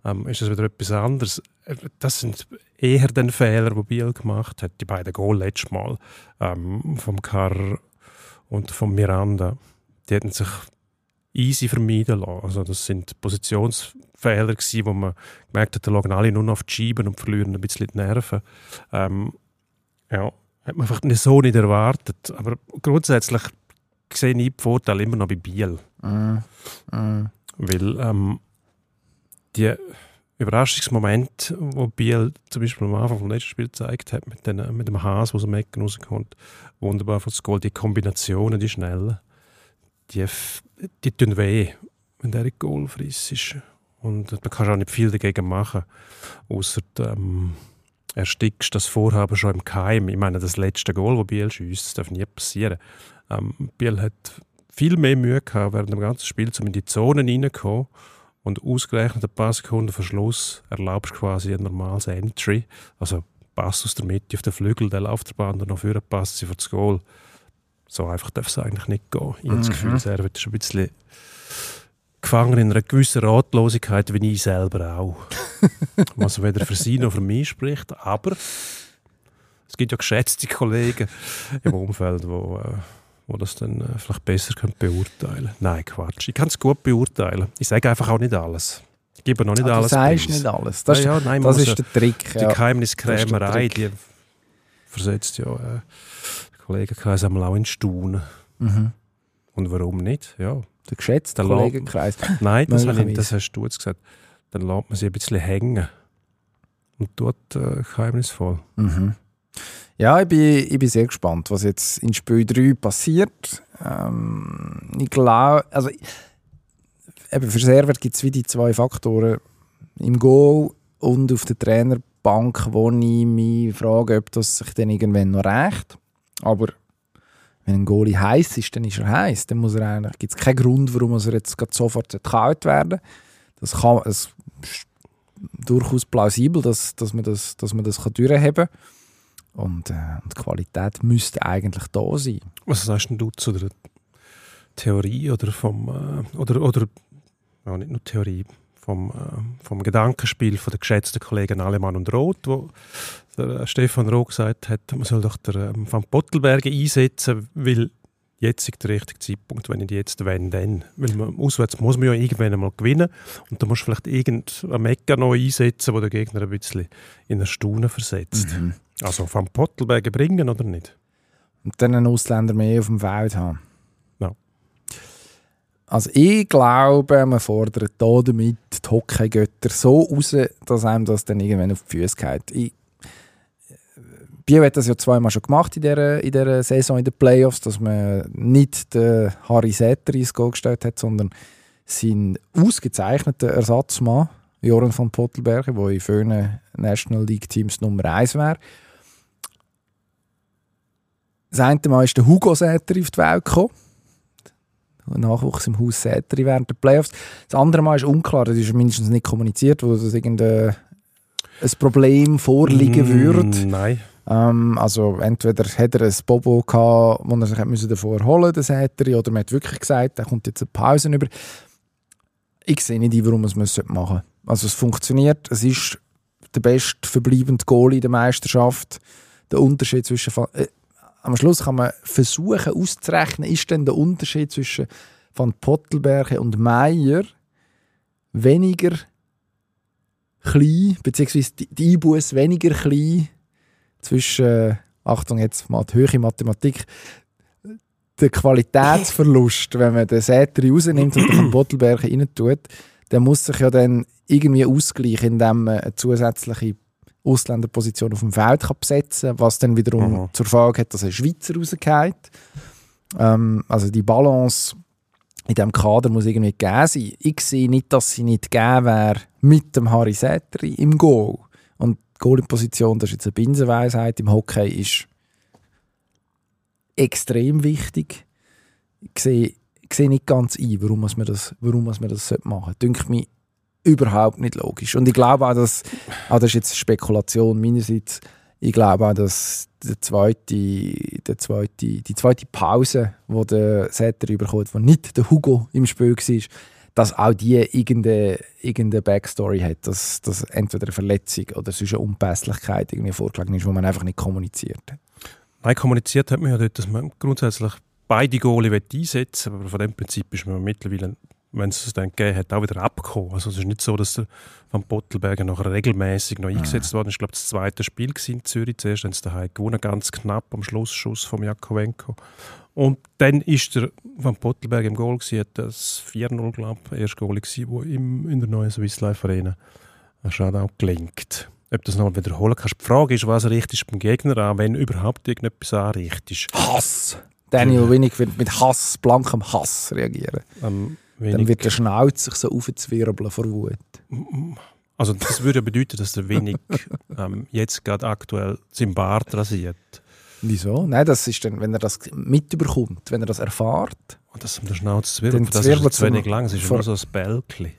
ähm, ist das wieder etwas anderes. Äh, Das sind eher den Fehler, die Biel gemacht hat. Die beiden Goal letztes Mal ähm, vom Carr und vom Miranda, die hätten sich easy vermeiden lassen. Also das sind Positionsfehler gewesen, wo man gemerkt hat, da lagen alle nur noch auf die Scheiben und verlieren ein bisschen die Nerven. Ähm, ja, hat man einfach nicht so nicht erwartet. Aber grundsätzlich sehe ich die Vorteile immer noch bei Biel. Mm. Mm. Weil ähm, die Überraschungsmomente, wo Biel zum Beispiel am Anfang vom letzten Spiel gezeigt hat, mit, den, mit dem Haas, der aus dem Ecken rauskommt, wunderbar von das Goal, die Kombinationen, die schnellen, die, die tun weh, wenn der Goal friss ist. Und da kannst du auch nicht viel dagegen machen, außer ähm, erstickst das Vorhaben schon im Keim. Ich meine, das letzte Goal, das Biel schießt, das darf nie passieren. Ähm, Biel hat viel mehr Mühe gehabt, während dem ganzen Spiel, um in die Zone reinzukommen. Und ausgerechnet ein paar Sekunden vor Schluss erlaubst du quasi ein normales Entry. Also Pass aus der Mitte auf den Flügel, der läuft der Band und noch vorne passt sie vor das Goal. So einfach darf es eigentlich nicht gehen. Ich habe das Mhm. Gefühl, Servet ist ein bisschen gefangen in einer gewissen Ratlosigkeit, wie ich selber auch. Was weder für sie noch für mich spricht. Aber es gibt ja geschätzte Kollegen im Umfeld, wo, äh, wo das dann äh, vielleicht besser können beurteilen Nein, Quatsch. Ich kann es gut beurteilen. Ich sage einfach auch nicht alles. Ich gebe noch nicht Ah, du alles. sagst preis. nicht alles. Das, ja, ja, nein, das ist der Trick. die Ja. Geheimniskrämerei, die versetzt ja äh, Kollegenkreis einmal auch in Staunen. Mhm. Und warum nicht? Ja. Der geschätzte Kollegenkreis. Nein, das, ich, das hast du jetzt gesagt. Dann lässt man sie ein bisschen hängen. Und tut äh, geheimnisvoll. Mhm. Ja, ich bin, ich bin sehr gespannt, was jetzt in Spiel 3 passiert. Ähm, ich glaube, also eben für Server gibt es wie die zwei Faktoren im Goal und auf der Trainerbank, wo ich mich frage, ob das sich dann irgendwann noch reicht. Aber wenn ein Goalie heiß ist, dann ist er heiß. Dann gibt es keinen Grund, warum er jetzt sofort kalt werden Das kann, es ist durchaus plausibel, dass, dass man das, dass man das kann durchheben kann. Und, äh, die Qualität müsste eigentlich da sein. Was sagst du zu der Theorie oder vom äh, oder oder ja, nicht nur Theorie vom, äh, vom Gedankenspiel von der geschätzten Kollegen Alemann und Roth, wo der äh, Stefan Roth gesagt hat, man soll doch der ähm, Van Pottelberger einsetzen, weil jetzt ist der richtige Zeitpunkt, wenn nicht jetzt, wenn dann. Weil man, auswärts muss man ja irgendwann einmal gewinnen und dann musst du vielleicht irgendeinen Mecker noch einsetzen, wo der Gegner ein bisschen in eine Staunen versetzt. Also Van Pottelberger bringen oder nicht? Und dann einen Ausländer mehr auf dem Feld haben. Ja. Also ich glaube, man fordert da damit die Hockeygötter so raus, dass einem das dann irgendwann auf die Füße geht. Ich, Bio hat das ja zweimal schon gemacht in dieser, in dieser Saison in den Playoffs, dass man nicht den Harry Säter ins Goal gestellt hat, sondern seinen ausgezeichneten Ersatzmann, Joran von Pottelberger, der in vielen National League Teams Nummer 1 wäre. Das eine Mal ist der Hugo Säter auf die Welt gekommen. Nachwuchs im Haus Säteri während der Playoffs. Das andere Mal ist unklar, das ist mindestens nicht kommuniziert, wo das irgendein ein Problem vorliegen Mm, würde. Nein. Ähm, also entweder hat er ein Bobo gehabt, wo er sich müssen davor musste, das oder man hat wirklich gesagt, er kommt jetzt eine Pause über. Ich sehe nicht, warum man es machen sollte. Also es funktioniert, es ist der best verbleibende Goalie in der Meisterschaft. Der Unterschied zwischen... Äh, am Schluss kann man versuchen auszurechnen, ist denn der Unterschied zwischen Van Pottelberge und Meier weniger klein, beziehungsweise die, die Einbuß weniger klein zwischen, äh, Achtung jetzt mal die höhere Mathematik, der Qualitätsverlust, wenn man den Säteri rausnimmt und den Van Pottelberge rein tut, der muss sich ja dann irgendwie ausgleichen, indem man eine zusätzliche Ausländerposition auf dem Feld kann besetzen kann, was dann wiederum Mhm. zur Folge hat, dass ein Schweizer rausgeht. Ähm, also die Balance in diesem Kader muss irgendwie gegeben sein. Ich sehe nicht, dass sie nicht gegeben wäre mit dem Harry Säteri im Goal. Die Goalie-Position, das ist jetzt eine Binsenweisheit, im Hockey ist extrem wichtig. Ich sehe, ich sehe nicht ganz ein, warum man das, warum man das machen sollte. Dünkt mich überhaupt nicht logisch. Und ich glaube auch, dass, auch das ist jetzt Spekulation meinerseits, ich glaube auch, dass der zweite, der zweite, die zweite Pause, wo der Setter überkommt, wo nicht der Hugo im Spiel war, dass auch die irgendeine, irgendeine Backstory hat, dass, dass entweder eine Verletzung oder sonst eine Unpässlichkeit irgendwie vorgelegen ist, wo man einfach nicht kommuniziert hat. Nein, kommuniziert hat man ja dort, dass man grundsätzlich beide Goalie einsetzen will, aber von dem Prinzip ist man mittlerweile, wenn es es dann gegeben hat, auch wieder abgekommen. Also es ist nicht so, dass der Van Pottelberger nachher regelmäßig noch eingesetzt worden ist. Ich glaube, das zweite Spiel war in Zürich. Zuerst haben sie daheim gewonnen, ganz knapp am Schlussschuss von Jakovenko. Und dann ist der Van Pottelberg im Goal gewesen, hat das 4-0, glaube ich, erste Goal gewesen, wo ihm in der neuen Swiss Life Arena ein Shoutout gelingt. Ob das noch wiederholen kannst. Die Frage ist, was richtest du beim Gegner an, wenn überhaupt irgendetwas anrichtest. Hass! Daniel Winnick wird mit Hass, blankem Hass reagieren. Ähm, Dann wird der Schnauz sich so aufzwirbeln vor Wut. also das würde ja bedeuten, dass der Wenig ähm, jetzt gerade aktuell seinen Bart rasiert. Wieso? Nein, das ist dann, wenn er das mitbekommt, wenn er das erfahrt. Und das um den Schnauz wirbeln, das ist zu wenig lang, es ist nur so ein Bälkchen.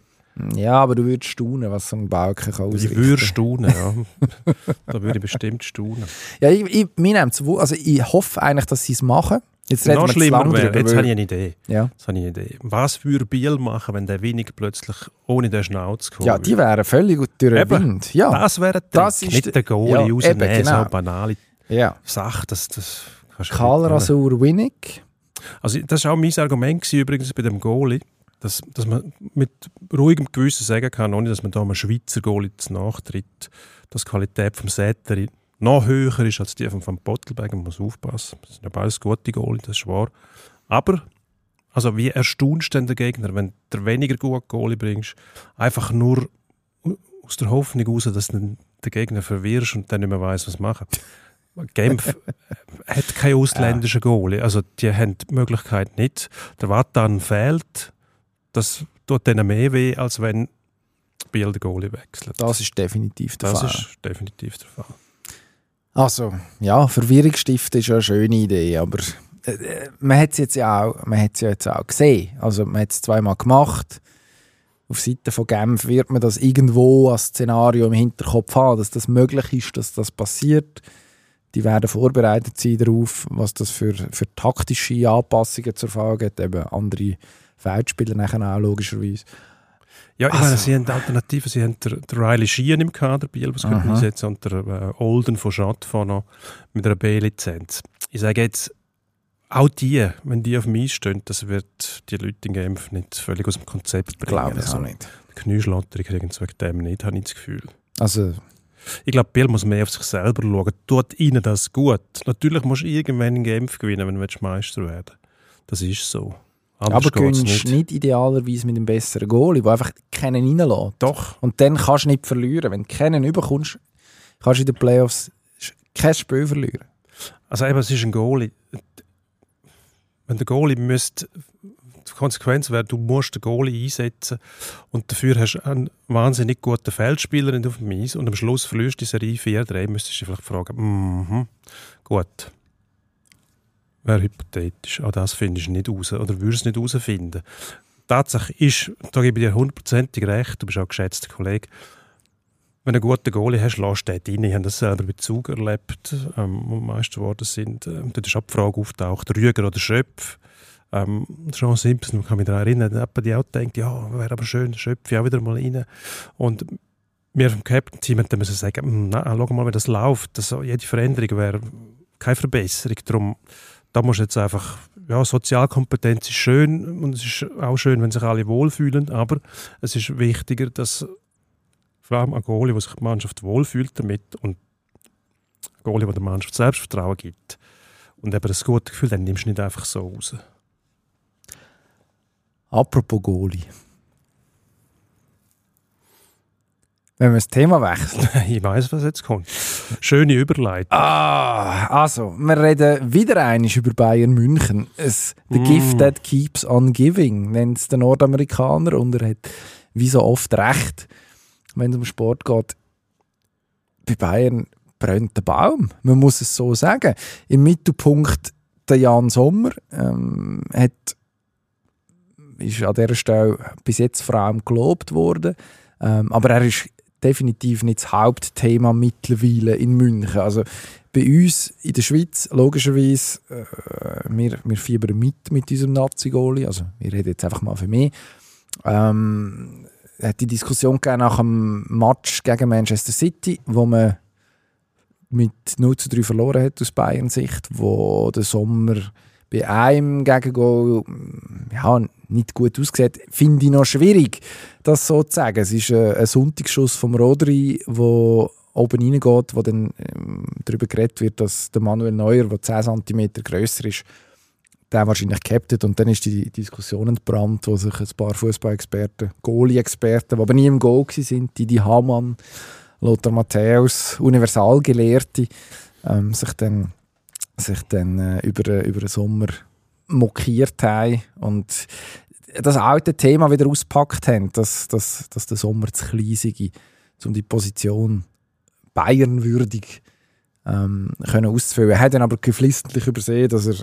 Ja, aber du würdest staunen, was so ein Balken kann Ich würde staunen, ja. da würde ich bestimmt staunen. Ja, ich, ich, mir also ich hoffe eigentlich, dass sie es machen. Jetzt reden Noch schlimmer wäre, drüber, jetzt habe ich eine Idee. ja. Jetzt habe ich eine Idee. Was würde Biel machen, wenn der Wenig plötzlich ohne den Schnauz kommt? ja, die wären völlig durch den. Wind. Ja, Das wäre der Das ist Nicht der- der Goalie ja, rausnehmen, genau. so banale ja. Sache. Das, das nicht Kahlrasur Winnick. Also das war auch mein Argument gewesen, übrigens bei dem Goalie, dass, dass man mit ruhigem Gewissen sagen kann, ohne dass man da einem Schweizer Goalie zu nachtritt, dass die Qualität vom Säteri noch höher ist als die von Van Pottelberg. Man muss aufpassen. Das sind ja beides gute Goalie, das ist wahr. Aber also wie erstaunst du denn den Gegner, wenn du weniger gute Goalie bringst, einfach nur aus der Hoffnung heraus, dass du den Gegner verwirrst und dann nicht mehr weiss, was machen. Genf hat keinen ausländischen Goalie. Also die haben die Möglichkeit nicht. Der Watan fehlt. Das tut denen mehr weh, als wenn Biel den Goalie wechselt. Das ist definitiv der Das Fall. ist definitiv der Fall. Also, ja, Verwirrung stiften ist ja eine schöne Idee, aber äh, äh, man hat es jetzt ja auch, man hat's ja jetzt auch gesehen. Also man hat es zweimal gemacht. Auf Seite von Genf wird man das irgendwo als Szenario im Hinterkopf haben, dass das möglich ist, dass das passiert. Die werden vorbereitet sein darauf, was das für, für taktische Anpassungen zur Folge hat. Eben andere Feldspieler nachher auch logischerweise. Ja, ich Also- meine, sie haben Alternativen. Sie haben den, den Riley Sheehan im Kader, Biel, was könnte Aha. einsetzen, und der äh, Olden von noch mit einer B-Lizenz. Ich sage jetzt, auch die, wenn die auf mich stehen, das wird die Leute in Genf nicht völlig aus dem Konzept Ich bringen. glaube es Also, auch nicht. Die Knieschlotter kriegen sie wegen dem nicht, habe ich das Gefühl. Also, Ich glaube, Biel muss mehr auf sich selber schauen. Tut ihnen das gut. Natürlich musst du irgendwann in Genf gewinnen, wenn du Meister werden. Das ist so. Anders aber gönnst nicht. idealerweise mit einem besseren Goalie, der einfach keinen reinlässt. Doch. Und dann kannst du nicht verlieren. Wenn du keinen überkommst, kannst du in den Playoffs kein Spiel verlieren. Also eben, es ist ein Goalie. Wenn der Goalie müsste, Konsequenz wäre, du musst den Goalie einsetzen und dafür hast du einen wahnsinnig guten Feldspieler auf dem Eis und am Schluss verlierst du die Serie 4-3, müsstest du dich vielleicht fragen, mhm, gut. Wäre hypothetisch. Auch das findest du nicht raus oder würdest du nicht herausfinden. Tatsache ist, da gebe ich dir hundertprozentig recht, du bist auch ein geschätzter Kollege, wenn du einen guten Goalie hast, lass den rein. Ich habe das selber bei Zug erlebt, ähm, wo die Meister geworden sind. Ähm, dort ist auch die Frage auftaucht, Rüger oder Schöpf. Ähm, Jean Simpson, ich kann mich daran erinnern, hat die auch gedacht, ja, wäre aber schön, Schöpf auch wieder mal rein. Und wir im Captain-Team hätten müssen sagen, «Hm, na, schau mal, wie das läuft. Das, jede Veränderung wäre keine Verbesserung. Darum, da muss jetzt einfach, ja, Sozialkompetenz ist schön und es ist auch schön, wenn sich alle wohlfühlen, aber es ist wichtiger, dass vor allem ein Goalie, wo sich die Mannschaft wohlfühlt damit und ein Goalie, der der Mannschaft Selbstvertrauen gibt und eben das gute Gefühl, dann nimmst du nicht einfach so raus. Apropos Goalie. Wenn wir das Thema wechseln. ich weiß, was jetzt kommt. Schöne Überleitung. Ah, also, wir reden wieder einmal über Bayern München. Es, the Mm. gift that keeps on giving, nennt es der Nordamerikaner. Und er hat wie so oft recht, wenn es um Sport geht. Bei Bayern brennt der Baum. Man muss es so sagen. Im Mittelpunkt der Jan Sommer ähm, hat, ist an dieser Stelle bis jetzt vor allem gelobt worden. Ähm, aber er ist definitiv nicht das Hauptthema mittlerweile in München. Also bei uns in der Schweiz, logischerweise, äh, wir, wir fiebern mit mit unserem Nazi-Goalie. Also ich rede jetzt einfach mal für mich. Ähm, hat die Diskussion nach dem Match gegen Manchester City, wo man mit 0 zu 3 verloren hat aus Bayern Sicht, wo der Sommer bei einem Gegengol ja, nicht gut aussieht, finde ich noch schwierig, das so zu sagen. Es ist ein, ein Sonntagsschuss vom Rodri, wo oben reingeht, wo dann ähm, darüber geredet wird, dass der Manuel Neuer, der 10 cm grösser ist, der wahrscheinlich gehabt und dann ist die Diskussion entbrannt, wo sich ein paar Fußballexperten, Goalie-Experten, die aber nie im Goal waren, die die Hamann, Lothar Matthäus, Universalgelehrte, ähm, sich dann, sich dann äh, über, über den Sommer mokiert haben und das alte Thema wieder auspackt haben, dass, dass, dass der Sommer zu klein um die Position Bayern-würdig ähm, können auszufüllen. Er hat dann aber geflissentlich übersehen, dass er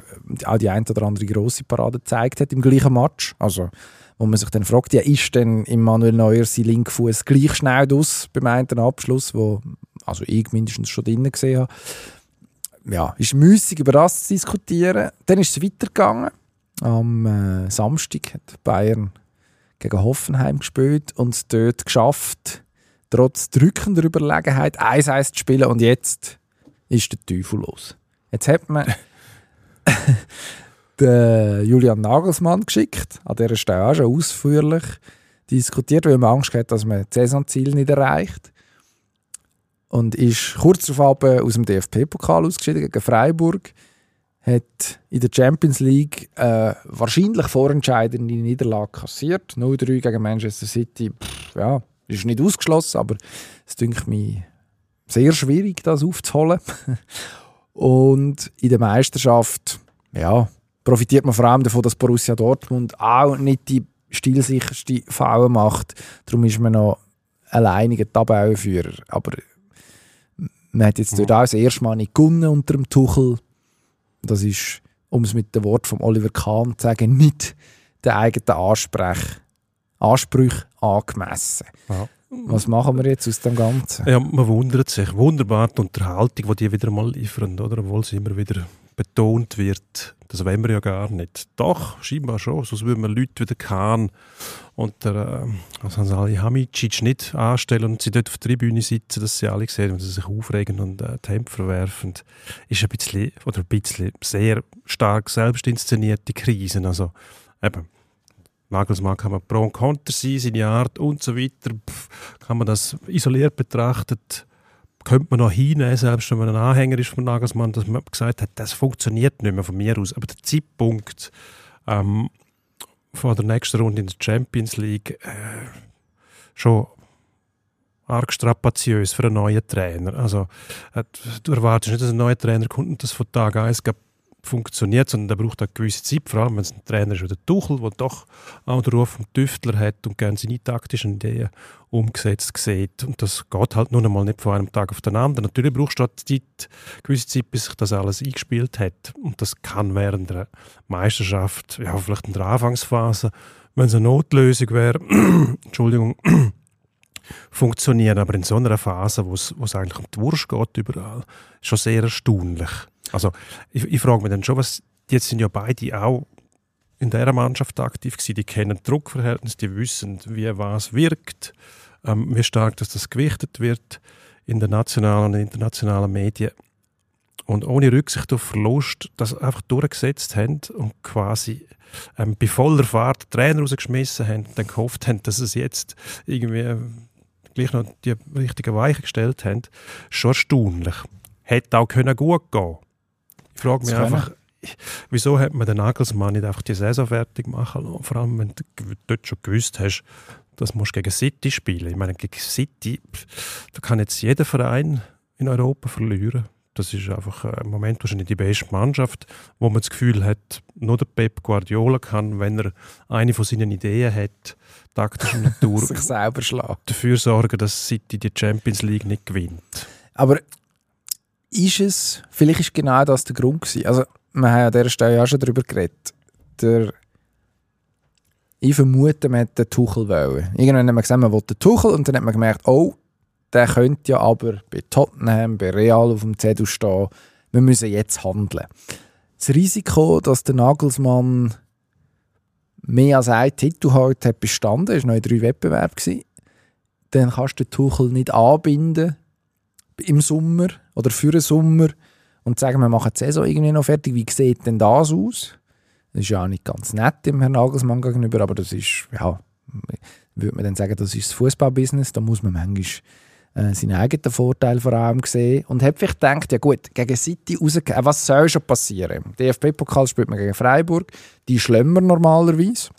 auch die ein oder andere grosse Parade gezeigt hat im gleichen Match. Also, wo man sich dann fragt, ja, ist denn Manuel Neuer sein linker Fuß gleich schnell aus beim einen Abschluss, wo also ich mindestens schon drinnen gesehen habe. Ja, ist müßig über das zu diskutieren. Dann ist es weitergegangen. Am äh, Samstag hat Bayern gegen Hoffenheim gespielt und es dort geschafft, trotz drückender Überlegenheit 1-1 zu spielen und jetzt ist der Teufel los. Jetzt hat man den Julian Nagelsmann geschickt, an dieser Stelle auch schon ausführlich diskutiert, weil man Angst hat, dass man das Saisonziel nicht erreicht. Und ist kurz darauf aus dem DFB-Pokal ausgeschieden gegen Freiburg. Hat in der Champions League äh, wahrscheinlich vorentscheidende Niederlage kassiert. 0-3 gegen Manchester City. Pff, ja, ist nicht ausgeschlossen, aber es dünkt mich sehr schwierig, das aufzuholen. Und in der Meisterschaft ja, profitiert man vor allem davon, dass Borussia Dortmund auch nicht die stilsicherste Foulen macht. Darum ist man noch alleiniger Tabellenführer. Aber man hat jetzt dort auch das erste Mal nicht gewonnen unter dem Tuchel. Das ist, um es mit dem Wort von Oliver Kahn zu sagen, nicht den eigenen Ansprech, Ansprüchen angemessen. Ja. Was machen wir jetzt aus dem Ganzen? Ja, man wundert sich. Wunderbar die Unterhaltung, die die wieder mal liefern, oder? obwohl sie immer wieder betont wird. Das wollen wir ja gar nicht. Doch, scheinbar schon. Sonst würden wir Leute wie der Kahn und der äh, Salihamidzic nicht anstellen und sie dort auf der Tribüne sitzen, dass sie alle sehen, wenn sie sich aufregen und äh, die Hemd verwerfen. Ist ein bisschen, oder ein bisschen sehr stark selbst inszenierte Krisen. Also, eben, Nagelsmann kann man pro und contra sein, seine Art und so weiter. Pff, kann man das isoliert betrachtet, könnte man noch hinnehmen, selbst wenn man ein Anhänger ist von Nagelsmann, dass man gesagt hat, das funktioniert nicht mehr von mir aus. Aber der Zeitpunkt ähm, vor der nächsten Runde in der Champions League äh, schon arg strapaziös für einen neuen Trainer. Also äh, du erwartest nicht, dass ein neuer Trainer kommt und das von Tag 1 funktioniert, sondern der braucht eine gewisse Zeit, vor allem wenn es ein Trainer ist wie der Tuchel, der doch auch den Ruf vom Tüftler hat und gerne seine taktischen Ideen umgesetzt sieht. Und das geht halt nun einmal nicht von einem Tag auf den anderen. Natürlich brauchst du halt Zeit, eine gewisse Zeit, bis sich das alles eingespielt hat. Und das kann während der Meisterschaft, ja, vielleicht in der Anfangsphase, wenn es eine Notlösung wäre, Entschuldigung, funktionieren. Aber in so einer Phase, wo es eigentlich um die Wurst geht überall, schon sehr erstaunlich. Also ich, ich frage mich dann schon, was, jetzt sind ja beide auch in dieser Mannschaft aktiv gewesen, die kennen Druckverhältnisse, die wissen, wie was wirkt. ähm, wie stark dass das gewichtet wird in den nationalen und internationalen Medien und ohne Rücksicht auf Verlust das einfach durchgesetzt haben und quasi ähm, bei voller Fahrt Trainer rausgeschmissen haben und dann gehofft haben, dass es jetzt irgendwie äh, gleich noch die richtigen Weichen gestellt haben, schon erstaunlich. Hätte auch können gut gehen Ich frage mich Das können. einfach, wieso hat man den Nagelsmann nicht einfach die Saison fertig machen lassen? Vor allem, wenn du dort schon gewusst hast, das musst du gegen City spielen. Ich meine, gegen City, da kann jetzt jeder Verein in Europa verlieren. Das ist einfach im Moment wahrscheinlich die beste Mannschaft, wo man das Gefühl hat, nur der Pep Guardiola kann, wenn er eine von seinen Ideen hat, taktischer Natur, sich selber schlagen. dafür sorgen, dass City die Champions League nicht gewinnt. Aber ist es, vielleicht ist genau das der Grund gewesen. Also, wir haben an dieser Stelle ja auch schon darüber geredet. Der, ich vermute, man hat den Tuchel wollen. Irgendwann hat man gesagt, man will den Tuchel und dann hat man gemerkt, oh, der könnte ja aber bei Tottenham, bei Real auf dem Zettel stehen. Wir müssen jetzt handeln. Das Risiko, dass der Nagelsmann mehr als einen Titel heute hat bestanden, ist noch in drei Wettbewerben gewesen. Dann kannst du den Tuchel nicht anbinden im Sommer oder für den Sommer und sagen, wir machen die Saison irgendwie noch fertig. Wie sieht denn das aus? Das ist ja auch nicht ganz nett dem Herrn Nagelsmann gegenüber, aber das ist, ja, würde man dann sagen, das ist das Fußballbusiness. Da muss man manchmal äh, seinen eigenen Vorteil vor allem sehen. Und hat vielleicht gedacht, ja gut, gegen City rausgehen, äh, was soll schon passieren? Im DFB-Pokal spielt man gegen Freiburg, die schlimmer normalerweise.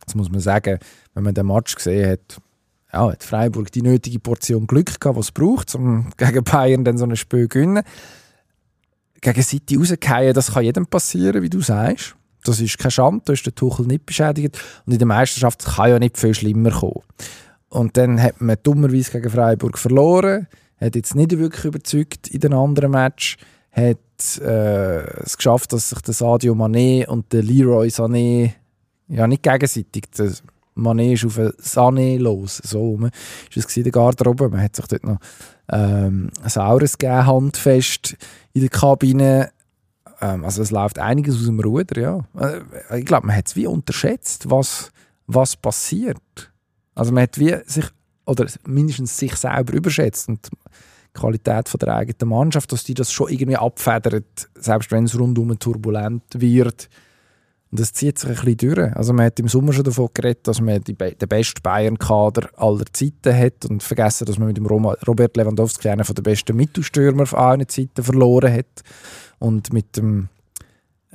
Jetzt muss man sagen, wenn man den Match gesehen hat, ja, hat Freiburg die nötige Portion Glück gehabt, was es braucht, um gegen Bayern dann so ein Spiel zu gewinnen. Gegen City rausgehen, das kann jedem passieren, wie du sagst. Das ist keine Schande, da ist der Tuchel nicht beschädigt. Und in der Meisterschaft kann ja nicht viel schlimmer kommen. Und dann hat man dummerweise gegen Freiburg verloren, hat jetzt nicht wirklich überzeugt in den anderen Match, hat äh, es geschafft, dass sich der Sadio Mané und der Leroy Sané ja nicht gegenseitig, der Mané ist auf den Sané los, so rum ist es in der Garderobe, man hat sich dort noch ähm, ein Saures gegeben, handfest in der Kabine, ähm, also es läuft einiges aus dem Ruder, ja. Äh, Ich glaube, man hat es wie unterschätzt, was, was passiert. Also man hat wie sich, oder mindestens sich selber überschätzt und die Qualität von der eigenen Mannschaft, dass die das schon irgendwie abfedert, selbst wenn es rundum turbulent wird. Und das zieht sich ein bisschen durch. Also man hat im Sommer schon davon geredet, dass man die, den besten Bayern-Kader aller Zeiten hat und vergessen, dass man mit dem Robert Lewandowski einen der besten Mittelstürmer von allen Zeiten verloren hat. Und mit dem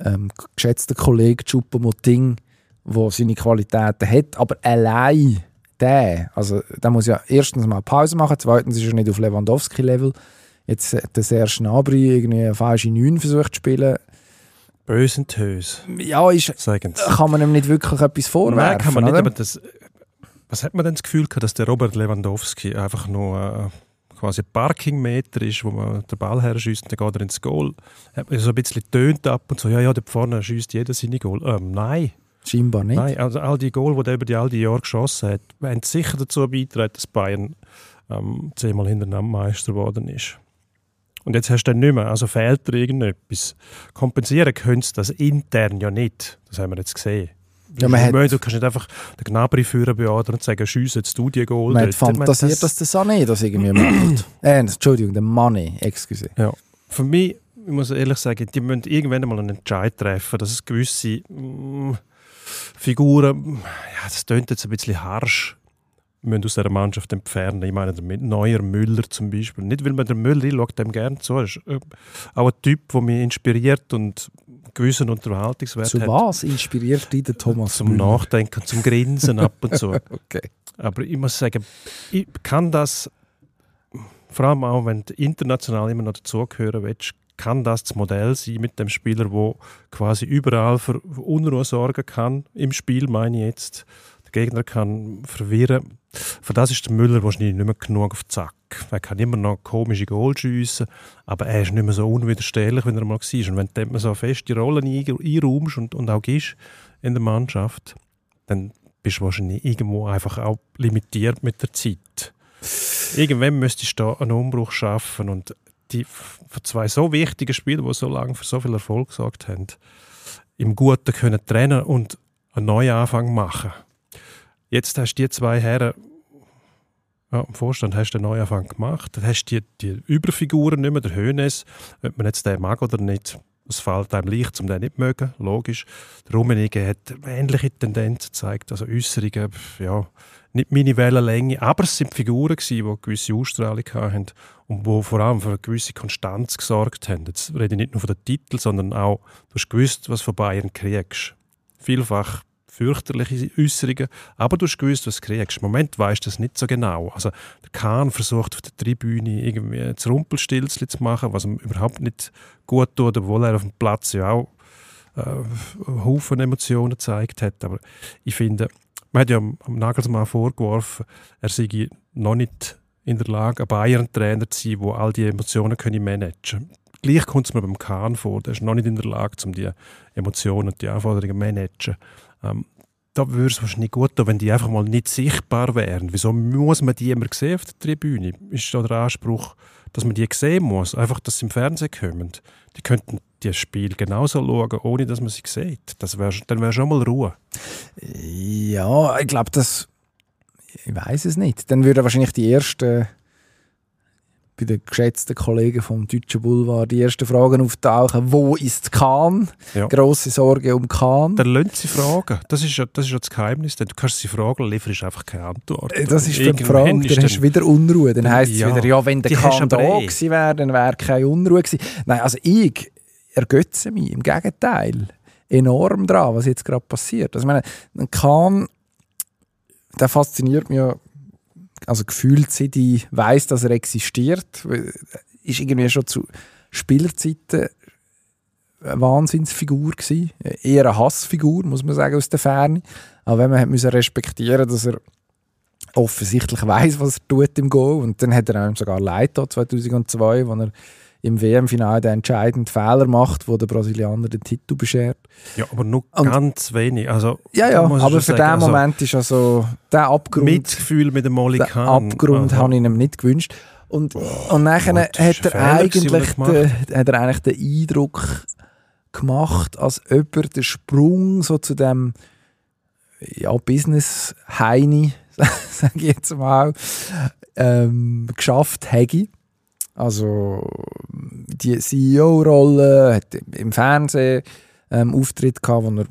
ähm, geschätzten Kollegen Choupo-Moting, der seine Qualitäten hat, aber allein der, also der muss ja erstens mal Pause machen, zweitens ist er nicht auf Lewandowski-Level. Jetzt hat der Serge Gnabry irgendwie eine falsche 9 versucht zu spielen. Bös und Tös, Ja, ist, kann man ihm nicht wirklich etwas vorwerfen. Nein, kann man nicht, oder? aber das, was hat man denn das Gefühl gehabt, dass der Robert Lewandowski einfach nur äh, quasi ein Parkingmeter ist, wo man den Ball her schießt und dann geht er ins Goal? Hat man so ein bisschen tönt ab und so, ja, ja, da vorne schießt jeder seine Goal. Ähm, nein, Scheinbar nicht. nein, also all die Goal, die er über die all die Jahre geschossen hat, haben sicher dazu beigetragen, dass Bayern ähm, zehnmal hintereinander Meister geworden ist. Und jetzt hast du dann nicht mehr, also fehlt dir irgendetwas. Kompensieren können sie das intern ja nicht. Das haben wir jetzt gesehen. Ja, man hat- musst- du kannst nicht einfach den Gnabry führen beadern und sagen, schiess jetzt du die Goal. Man hat fantasiert, dass der Sané das irgendwie macht. Äh, Entschuldigung, der Money, excuse. Für mich, ich muss ehrlich sagen, die müssen irgendwann einmal einen Entscheid treffen, dass es gewisse mm, Figuren, ja, das klingt jetzt ein bisschen harsch, müssen aus dieser Mannschaft entfernen. Ich meine damit Neuer Müller zum Beispiel. Nicht, weil man den Müller, ich schaue dem gerne zu, ist äh, auch ein Typ, der mich inspiriert und gewissen Unterhaltungswert Zu hat. was inspiriert dich der Thomas Zum Müller? Nachdenken, zum Grinsen ab und zu. Okay. Aber ich muss sagen, ich kann das, vor allem auch wenn du international immer noch dazugehören willst, kann das das Modell sein mit dem Spieler, der quasi überall für Unruhe sorgen kann im Spiel, meine ich jetzt. Der Gegner kann verwirren. Für das ist der Müller wahrscheinlich nicht mehr genug auf Zack. Er kann immer noch komische Goal schiessen, aber er ist nicht mehr so unwiderstehlich, wie er mal war. Und wenn du dem so feste Rollen ein- einraumst und, und auch gibst in der Mannschaft, dann bist du wahrscheinlich irgendwo einfach auch limitiert mit der Zeit. Irgendwann müsstest du da einen Umbruch schaffen und die für zwei so wichtige Spieler, die so lange für so viel Erfolg gesorgt haben, im Guten können trennen und einen neuen Anfang machen. Jetzt hast du die zwei Herren ja, im Vorstand hast du den Neuanfang gemacht. Dann hast du die, die Überfiguren nicht mehr, der Hönes, ob man jetzt den mag oder nicht. Es fällt einem leicht, um den nicht zu mögen, logisch. Der Rummenigge hat ähnliche Tendenz gezeigt, also Äußerungen, ja, nicht meine Wellenlänge, aber es sind Figuren gewesen, die gewisse Ausstrahlung hatten und die vor allem für eine gewisse Konstanz gesorgt haben. Jetzt rede ich nicht nur von den Titeln, sondern auch, du hast gewusst, was du von Bayern kriegst. Vielfach fürchterliche Äußerungen, aber du hast gewusst, was du kriegst. Im Moment weißt du das nicht so genau. Also der Kahn versucht auf der Tribüne irgendwie das Rumpelstilzchen zu machen, was ihm überhaupt nicht gut tut, obwohl er auf dem Platz ja auch äh, Haufen Emotionen gezeigt hat. Aber ich finde, man hat ja am Nagelsmann vorgeworfen, er sei noch nicht in der Lage, ein Bayern-Trainer zu sein, der all die Emotionen können managen kann. Gleich kommt es mir beim Kahn vor, der ist noch nicht in der Lage, um die Emotionen und die Anforderungen zu managen. Ähm, da würde es wahrscheinlich gut tun, wenn die einfach mal nicht sichtbar wären. Wieso muss man die immer sehen auf der Tribüne? Ist da der Anspruch, dass man die sehen muss? Einfach, dass sie im Fernsehen kommen. Die könnten das Spiel genauso schauen, ohne dass man sie sieht. Das wär, dann wäre schon mal Ruhe. Ja, ich glaube, das. Ich weiß es nicht. Dann würden wahrscheinlich die ersten bei den geschätzten Kollegen vom Deutschen Boulevard die ersten Fragen auftauchen. Wo ist Kahn? Ja. Grosse Sorge um Kahn. Dann lassen sie fragen. Das ist, ja, das ist ja das Geheimnis. Du kannst sie fragen, lieferst einfach keine Antwort. Äh, Das ist die Frage. Dann hast du wieder Unruhe. Dann heisst es Ja, wieder, ja, wenn der die Kahn da eh. gewesen wäre, dann wäre keine Unruhe gewesen. Nein, also ich ergötze mich. Im Gegenteil. Enorm dran, was jetzt gerade passiert. Also ich meine, ein Kahn, der fasziniert mich ja also gefühlt seit ich weiss, dass er existiert, er ist irgendwie schon zu Spielerzeiten eine Wahnsinnsfigur gewesen. Eher eine Hassfigur, muss man sagen, aus der Ferne. Aber wenn man hat müssen respektieren, dass er offensichtlich weiß, was er tut im Goal. Und dann hat er einem sogar leid getan, 2002, wo er im WM-Finale den entscheidenden Fehler macht, wo der Brasilianer den Titel beschert. Ja, aber nur Und- ganz wenig. Also, Ja, ja, aber für den also, Moment ist also der Abgrund... Mitgefühl mit dem Molly den Kahn. Abgrund Aha. habe ich ihm nicht gewünscht. Und, und nachher Gott, hat er, eigentlich den den, hat er eigentlich den Eindruck gemacht, als ob er den Sprung so zu dem ja, Business-Heini, sage ich jetzt mal, ähm, geschafft hätte. Also die CEO-Rolle, hat im Fernsehen ähm, Auftritt gehabt, wo er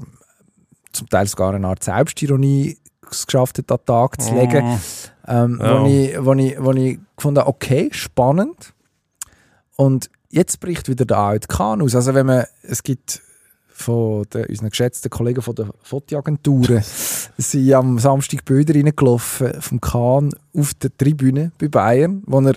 zum Teil sogar eine Art Selbstironie es geschafft hat, an den Tag zu legen. Mm. Ähm, Ja. wo, ich, wo, ich, wo ich gefunden habe, okay, spannend. Und jetzt bricht wieder der alte Kahn aus. Also wenn man, es gibt von den, unseren geschätzten Kollegen von der Fotoagenturen, sind am Samstag Bilder reingelaufen vom Kahn auf der Tribüne bei Bayern, wo er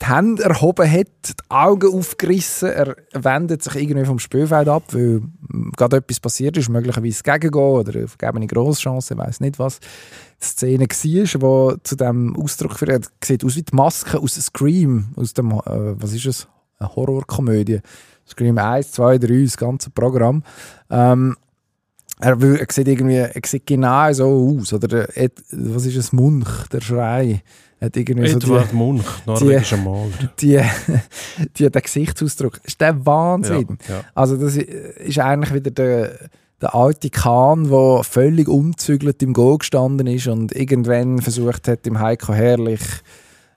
die Hände erhoben hat, die Augen aufgerissen, er wendet sich irgendwie vom Spielfeld ab, weil mm, gerade etwas passiert ist, möglicherweise gegen oder eine vergebene Grosschance, ich weiß nicht was die Szene war, die zu dem Ausdruck führt. Sieht aus wie die Maske aus Scream, aus dem, äh, was ist es, eine Horrorkomödie. Scream 1, 2, 3, das ganze Programm. Ähm, er, er sieht irgendwie, er sieht genau so aus. Oder der, Ed, was ist es, Munch, der Schrei. Hat irgendwie so die, Edward Munch, norwegischer Maler. die, die, den Gesichtsausdruck. Ist der Wahnsinn. Ja, ja. Also das ist eigentlich wieder der, der alte Kahn, der völlig umzügelt im Go gestanden ist und irgendwann versucht hat, im Heiko Herrlich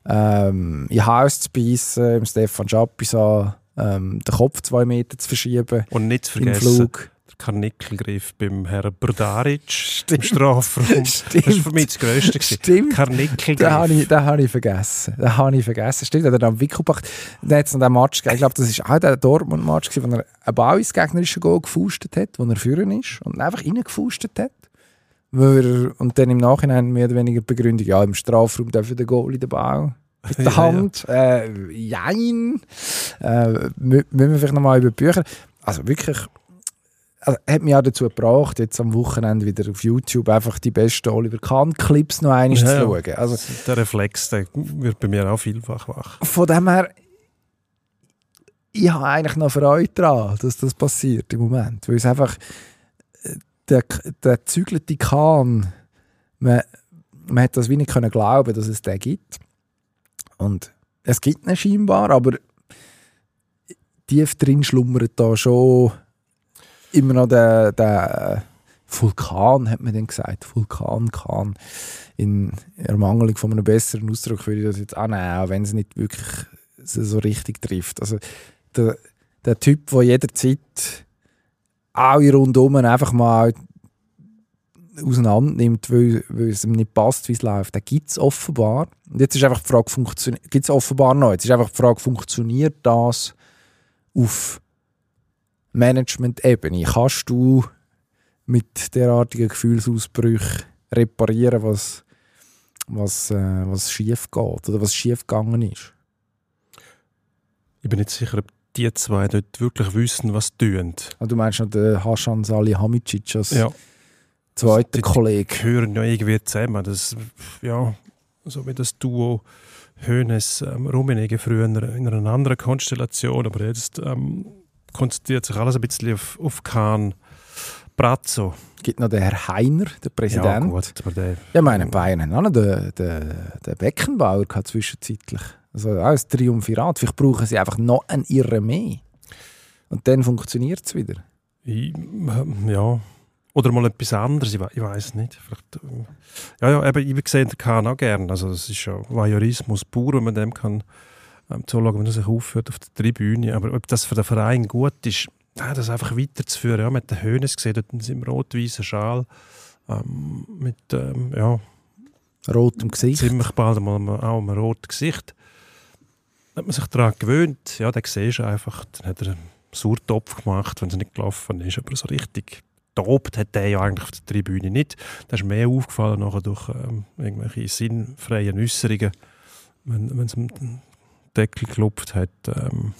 ähm, in Haus zu beißen, im Stefan Schapisa ähm, den Kopf zwei Meter zu verschieben Und nicht zu im vergessen, Flug. Karnickelgriff beim Herrn Brdaric im. Strafraum. Stimmt. Das war für mich das Größte. Stimmt. Den habe Karnickelgriff. ich, den habe ich vergessen. Den habe ich vergessen. Stimmt, hat er am Wickelbach. Dann hat es noch Match gegeben. Ich glaube, das war auch der Dortmund-Match, wo er einen Ball ins gegnerische Goal gefustet hat, wo er führen ist und einfach reingefustet hat. Und dann im Nachhinein mehr oder weniger die Begründung, ja, im Strafraum darf der Goalie den Ball mit der Ja, ja. Hand. Äh, jein. Äh, mü- müssen wir vielleicht nochmal über die Bücher. Also wirklich, hat mich auch dazu gebracht, jetzt am Wochenende wieder auf YouTube einfach die besten Oliver Kahn-Clips noch einmal Ja, zu schauen. Also, Der Reflex der wird bei mir auch vielfach wach. von dem her, ich habe eigentlich noch Freude daran, dass das passiert im Moment. Weil es einfach, äh, der, der zügelte Kahn, man, man hat das wie nicht können glauben, dass es den gibt. Und es gibt ihn scheinbar, aber tief drin schlummert da schon immer noch der, der Vulkan, hat man dann gesagt. Vulkan, Kahn. In Ermangelung von einem besseren Ausdruck würde ich das jetzt auch nehmen, auch wenn es nicht wirklich so so richtig trifft. Also der, der Typ, der jederzeit alle rundum einfach mal auseinander nimmt, weil, weil es ihm nicht passt, wie es läuft, den gibt es offenbar. Und jetzt ist einfach die Frage, gibt es offenbar noch. Jetzt ist einfach die Frage, funktioniert das auf Management-Ebene? Kannst du mit derartigen Gefühlsausbrüchen reparieren, was, was, äh, was schief geht oder was schief gegangen ist? Ich bin nicht sicher, ob die zwei dort wirklich wissen, was tun. Ah, Du meinst noch den Hasan Salihamidzic als Ja. zweiter Die- Kollege? gehören ja irgendwie zusammen. Das, ja, so wie das Duo Hönes ähm, Rummenigge früher in einer anderen Konstellation, aber jetzt ähm, konzentriert sich alles ein bisschen auf, auf Kahn Brazzo. Es gibt noch den Herr Heiner, der Präsident. Ja, Ja, gut, aber der, ich meine, Bayern haben auch noch den, den, den Beckenbauer gehabt zwischenzeitlich. Also auch ein Triumphirat. Vielleicht brauchen sie einfach noch einen Irren mehr. Und dann funktioniert es wieder. ähm, ja. Oder mal etwas anderes, ich, we ich weiß nicht. Vielleicht, äh, ja, ja, eben, ich sehe den Kahn auch gerne. Also, das ist ja Voyeurismus pur, wenn man dem kann ähm, zuschauen, wenn er sich aufführt auf der Tribüne. Aber ob das für den Verein gut ist, ja, das einfach weiterzuführen. Ja, mit den Höhnes gesehen, dort in seinem rot-weißen Schal. Ähm, mit ähm, ja, Rotem Gesicht. ziemlich bald am- auch einem roten Gesicht. Hat man sich daran gewöhnt, ja, dann siehst du einfach, dann hat er einen Surtopf gemacht, wenn es nicht gelaufen ist, aber so richtig tobt hat der ja eigentlich auf der Tribüne nicht. Das ist mehr aufgefallen nachher durch ähm, irgendwelche sinnfreien Äußerungen, wenn es Deckel geklopft hat. Ähm,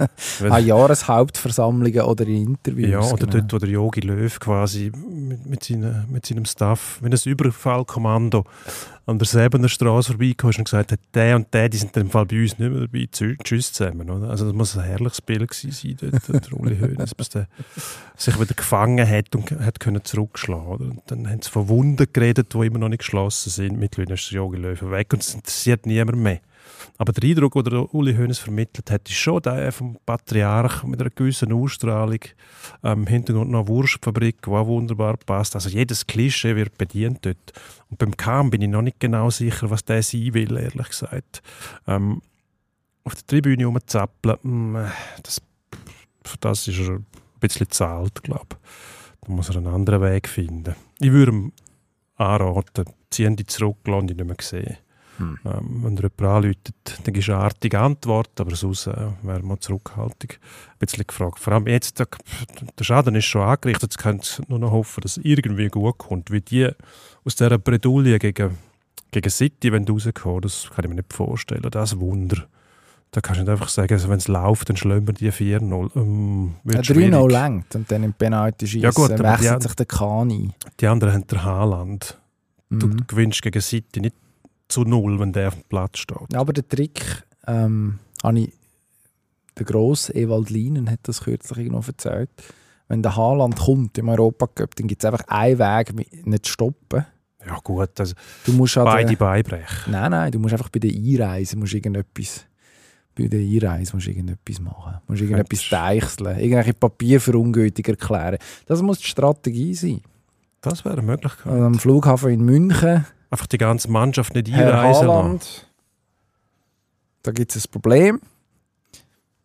An Jahreshauptversammlungen oder in Interviews. ja, oder genau. dort, wo der Yogi Löw quasi mit, mit, seine, mit seinem Staff, wenn ein Überfallkommando an der Säbener Straße ist und gesagt hat, der und der, die sind in dem Fall bei uns nicht mehr dabei, Tschü- tschüss zusammen. Oder? Also das muss ein herrliches Bild gewesen sein, dort, der Uli Hoeneß, bis der sich wieder gefangen hat und hat können zurückschlagen. Oder? Und dann haben sie von Wunden geredet, die immer noch nicht geschlossen sind. Mittlerweile ist der Yogi Löw weg und es interessiert niemand mehr. Aber der Eindruck, den Uli Hoeneß vermittelt hat, ist schon der vom Patriarch mit einer gewissen Ausstrahlung. Ähm, Hintergrund noch Wurstfabrik, die auch wunderbar passt. Also jedes Klischee wird bedient dort. Und beim Kahn bin ich noch nicht genau sicher, was der sein will, ehrlich gesagt. Ähm, auf der Tribüne rumzappeln, mm, das, für das ist er ein bisschen zu alt, glaube ich. Da muss er einen anderen Weg finden. Ich würde ihm anraten, ziehen die zurück, lassen die nicht mehr sehen. Hm. Ähm, wenn jemand anläutet, dann gibst du eine artige Antwort, aber sonst äh, wäre man zurückhaltig ein bisschen gefragt. Vor allem jetzt, der, der Schaden ist schon angerichtet, jetzt können sie nur noch hoffen, dass es irgendwie gut kommt. Wie die aus dieser Bredouille gegen, gegen City, wenn du rauskommst, das kann ich mir nicht vorstellen. Das ist ein Wunder. Da kannst du nicht einfach sagen, also wenn es läuft, dann schlagen wir die 4-0. Ähm, Ja, wird 3 schwierig. 0 längt und dann im Penalty schießen Ja gut, wechselt sich der Kahn ein. Die anderen haben der Haaland. Du Mhm. gewinnst gegen City nicht zu null, wenn der auf dem Platz steht. Ja, aber der Trick, ähm, ich, der grosse Ewald Lienen hat das kürzlich irgendwo erzählt. Wenn der Haaland kommt im Europacup, dann gibt es einfach einen Weg, nicht zu stoppen. Ja gut, also Du musst an beide der, Beine brechen. Nein, nein, du musst einfach bei der Einreise musst irgendetwas bei der Einreise musst du irgendetwas machen. Du musst irgendetwas deichseln, irgendwelche Papier für ungültig erklären. Das muss die Strategie sein. Das wäre eine Möglichkeit. Also am Flughafen in München Einfach die ganze Mannschaft nicht einreisen lassen. Da gibt es ein Problem.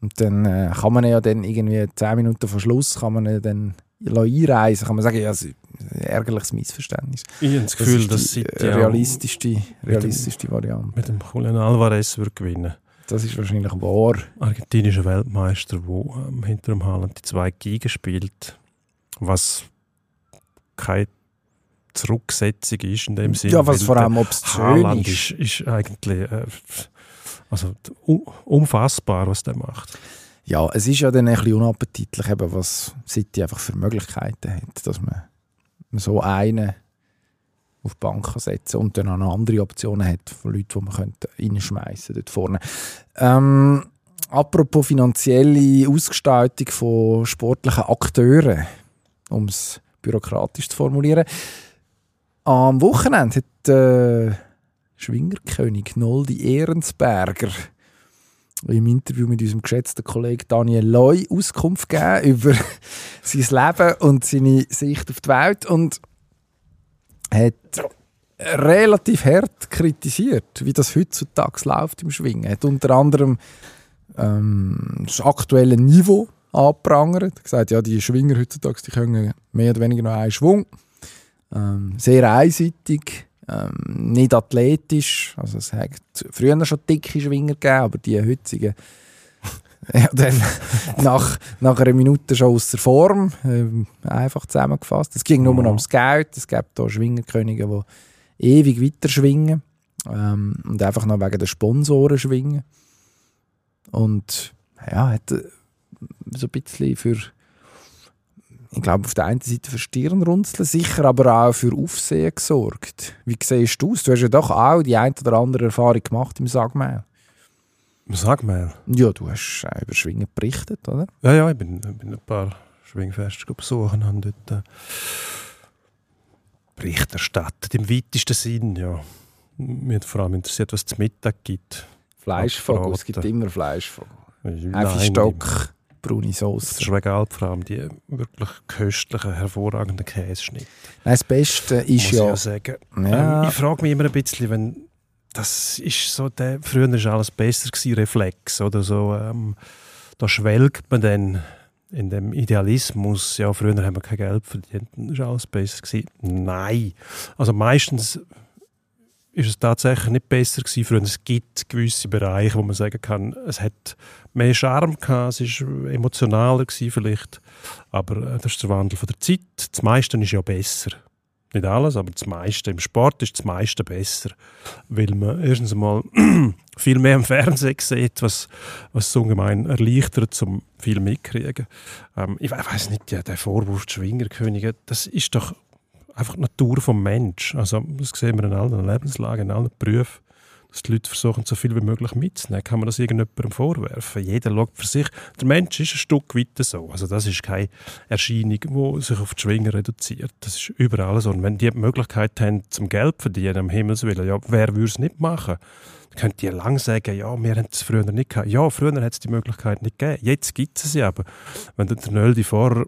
Und dann äh, kann man ja dann irgendwie 10 Minuten vor Schluss kann man ihn dann einreisen. Kann man sagen, ja, es ist ein ärgerliches Missverständnis. Ich habe das Gefühl, ist dass die äh, auch realistischste, realistischste Variante. mit dem Julian Alvarez würde gewinnen. Das ist wahrscheinlich wahr. Argentinischer Weltmeister, der ähm, hinter dem Haaland die zwei Gigen spielt, was keine Zurücksetzung ist in dem Sinne. Ja, was vor allem obszön Haaland ist. ist, ist eigentlich äh, also, unfassbar, was der macht. Ja, es ist ja dann ein bisschen unappetitlich, eben, was City einfach für Möglichkeiten hat, dass man so einen auf die Bank setzen und dann auch noch andere Optionen hat von Leuten, die man könnte reinschmeißen dort vorne. Ähm, apropos finanzielle Ausgestaltung von sportlichen Akteuren, um es bürokratisch zu formulieren. Am Wochenende hat äh, Schwingerkönig Noldi Ehrensberger im Interview mit unserem geschätzten Kollegen Daniel Loy Auskunft gegeben über sein Leben und seine Sicht auf die Welt und hat relativ hart kritisiert, wie das heutzutage läuft im Schwingen. Hat unter anderem ähm, das aktuelle Niveau angeprangert. Er hat gesagt, ja, die Schwinger heutzutage die können mehr oder weniger noch einen Schwung. Ähm, sehr einseitig, ähm, nicht athletisch. Also es hat früher schon dicke Schwinger gegeben, aber die heutigen ja, dann nach, nach einer Minute schon aus der Form, ähm, einfach zusammengefasst. Es ging nur noch ums Geld. Es gibt hier Schwingerkönige, die ewig weiter schwingen ähm, und einfach noch wegen der Sponsoren schwingen. Und ja, hat äh, so ein bisschen für, ich glaube, auf der einen Seite für Stirnrunzeln sicher, aber auch für Aufsehen gesorgt. Wie siehst du es? Du hast ja doch auch die ein oder andere Erfahrung gemacht im Sagmehl. Sag mal. Ja, du hast auch über Schwingen berichtet, oder? Ja, ja, ich bin, bin ein paar Schwingfeste besuchen und dort äh, Bericht erstattet, im weitesten Sinn, ja. Mich hat vor allem interessiert, was es zu Mittag gibt. Fleischvogel, es gibt immer Fleischvogel. Nein, Haifischstock, braune Das Sauce. ist wegen allem vor allem die wirklich köstlichen, hervorragenden Käseschnitte. Nein, das Beste ist muss ich ja... ja sagen. Ja, Ähm, ich frage mich immer ein bisschen, wenn das ist so der, früher war alles besser gewesen, Reflex oder so, ähm, da schwelgt man dann in dem Idealismus, ja, früher haben wir kein Geld verdient, dann ist alles besser gewesen. Nein, also meistens ist es tatsächlich nicht besser gewesen früher. Es gibt gewisse Bereiche, wo man sagen kann, es hat mehr Charme gehabt, es ist emotionaler gewesen vielleicht, aber äh, das ist der Wandel von der Zeit. Das meiste ist ja besser. Nicht alles, aber das meiste. Im Sport ist das meiste besser, weil man erstens einmal viel mehr im Fernsehen sieht, was, was so ungemein erleichtert, um viel mitkriegen. Ähm, ich we- weiß nicht, ja, der Vorwurf Schwingerkönige, das ist doch einfach die Natur vom Mensch. Also das sehen wir in allen Lebenslagen, in allen Berufen, dass die Leute versuchen, so viel wie möglich mitzunehmen. Kann man das irgendjemandem vorwerfen? Jeder schaut für sich. Der Mensch ist ein Stück weit so. Also das ist keine Erscheinung, die sich auf die Schwinger reduziert. Das ist überall so. Und wenn die die Möglichkeit haben, zum Geld verdienen, am Himmels Willen, ja, wer würde es nicht machen? Könnt ihr lang sagen, ja, wir haben es früher nicht gehabt. Ja, früher hat es die Möglichkeit nicht gegeben. Jetzt gibt es sie aber. Wenn der Nöldi vorher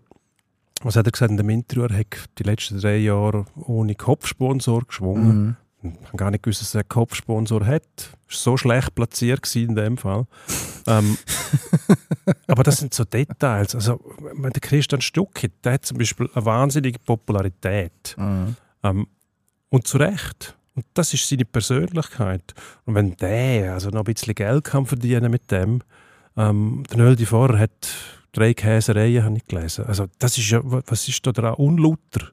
was hat er gesagt in dem Interview? Er hat die letzten drei Jahre ohne Kopfsponsor geschwungen. Mhm. Ich habe gar nicht gewusst, dass er einen Kopfsponsor hat. War so schlecht platziert in dem Fall. ähm, aber das sind so Details. Also, wenn der Christian Stucki, der hat zum Beispiel eine wahnsinnige Popularität. Mhm. Ähm, und zu Recht. Und das ist seine Persönlichkeit. Und wenn der also noch ein bisschen Geld kann verdienen mit dem, ähm, der Nöldi vorher hat drei Käsereien, habe ich gelesen. Also das ist ja, wa- was ist da dran unlauter?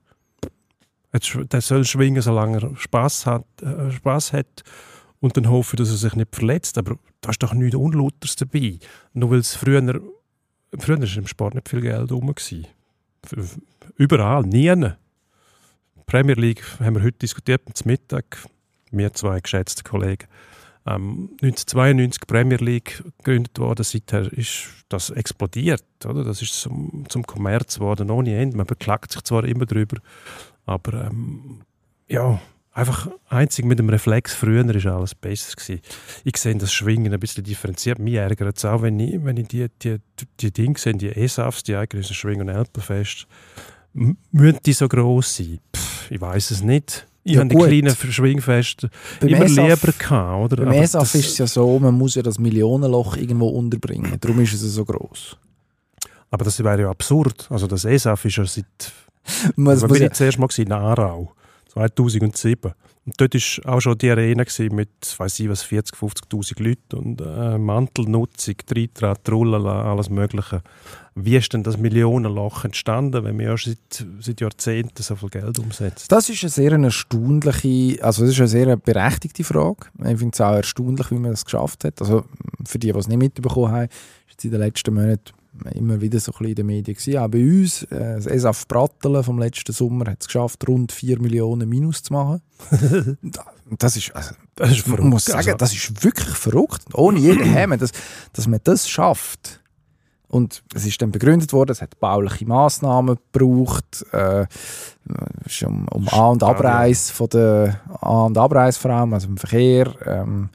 Der soll schwingen, solange er Spaß hat, äh, Spaß hat und dann hoffe, dass er sich nicht verletzt. Aber da ist doch nichts Unlauters dabei. Nur weil es früher, früher ist im Sport nicht viel Geld rum. gewesen. Überall, nie. Premier League haben wir heute diskutiert zum Mittag, wir zwei geschätzte Kollegen. Ähm, 1992 Premier League gegründet worden, seither ist das explodiert. Oder? Das ist zum, zum Kommerz geworden, ohne Ende. Man beklagt sich zwar immer drüber, aber ähm, ja, einfach einzig mit dem Reflex früher ist alles besser gewesen. Ich sehe das Schwingen ein bisschen differenziert. Mich ärgert es auch, wenn ich, wenn ich die, die, die Dinge sehe, die ESAFs, die eigenen Schwingen- und Elpenfest, müssen die so gross sein? Pff, ich weiß es nicht. Ich Ja, habe die kleinen Schwingfeste Beim immer ESAF lieber gehabt, oder? Beim Aber ESAF ist es ja so, man muss ja das Millionenloch irgendwo unterbringen. Darum ist es ja so groß. Aber das wäre ja absurd. Also das ESAF ist ja seit... Man, muss bin ja, ich zuerst mal in Aarau, 2007. Und dort war auch schon die Arena mit, weiß ich was, 40, 50'000 Leuten und äh, Mantelnutzung, Trittrat, Trullala, alles Mögliche. Wie ist denn das Millionenloch entstanden, wenn man ja seit, seit Jahrzehnten so viel Geld umsetzt? das ist eine sehr erstaunliche, also das ist eine sehr berechtigte Frage. Ich finde es auch erstaunlich, wie man das geschafft hat. Also für die, die es nicht mitbekommen haben, ist es in den letzten Monaten immer wieder so ein bisschen in den Medien gewesen. Auch bei uns, äh, das ESAF Brattelen vom letzten Sommer hat es geschafft, rund 4 Millionen Minus zu machen. das ist, also, Das ist Man muss sagen, Also, das ist wirklich verrückt. Ohne jeden Häme, dass, dass man das schafft. Und es ist dann begründet worden, es hat bauliche Massnahmen gebraucht, äh, um, um An- und Abreise von der An- und Abreise vor allem, also im Verkehr, ähm,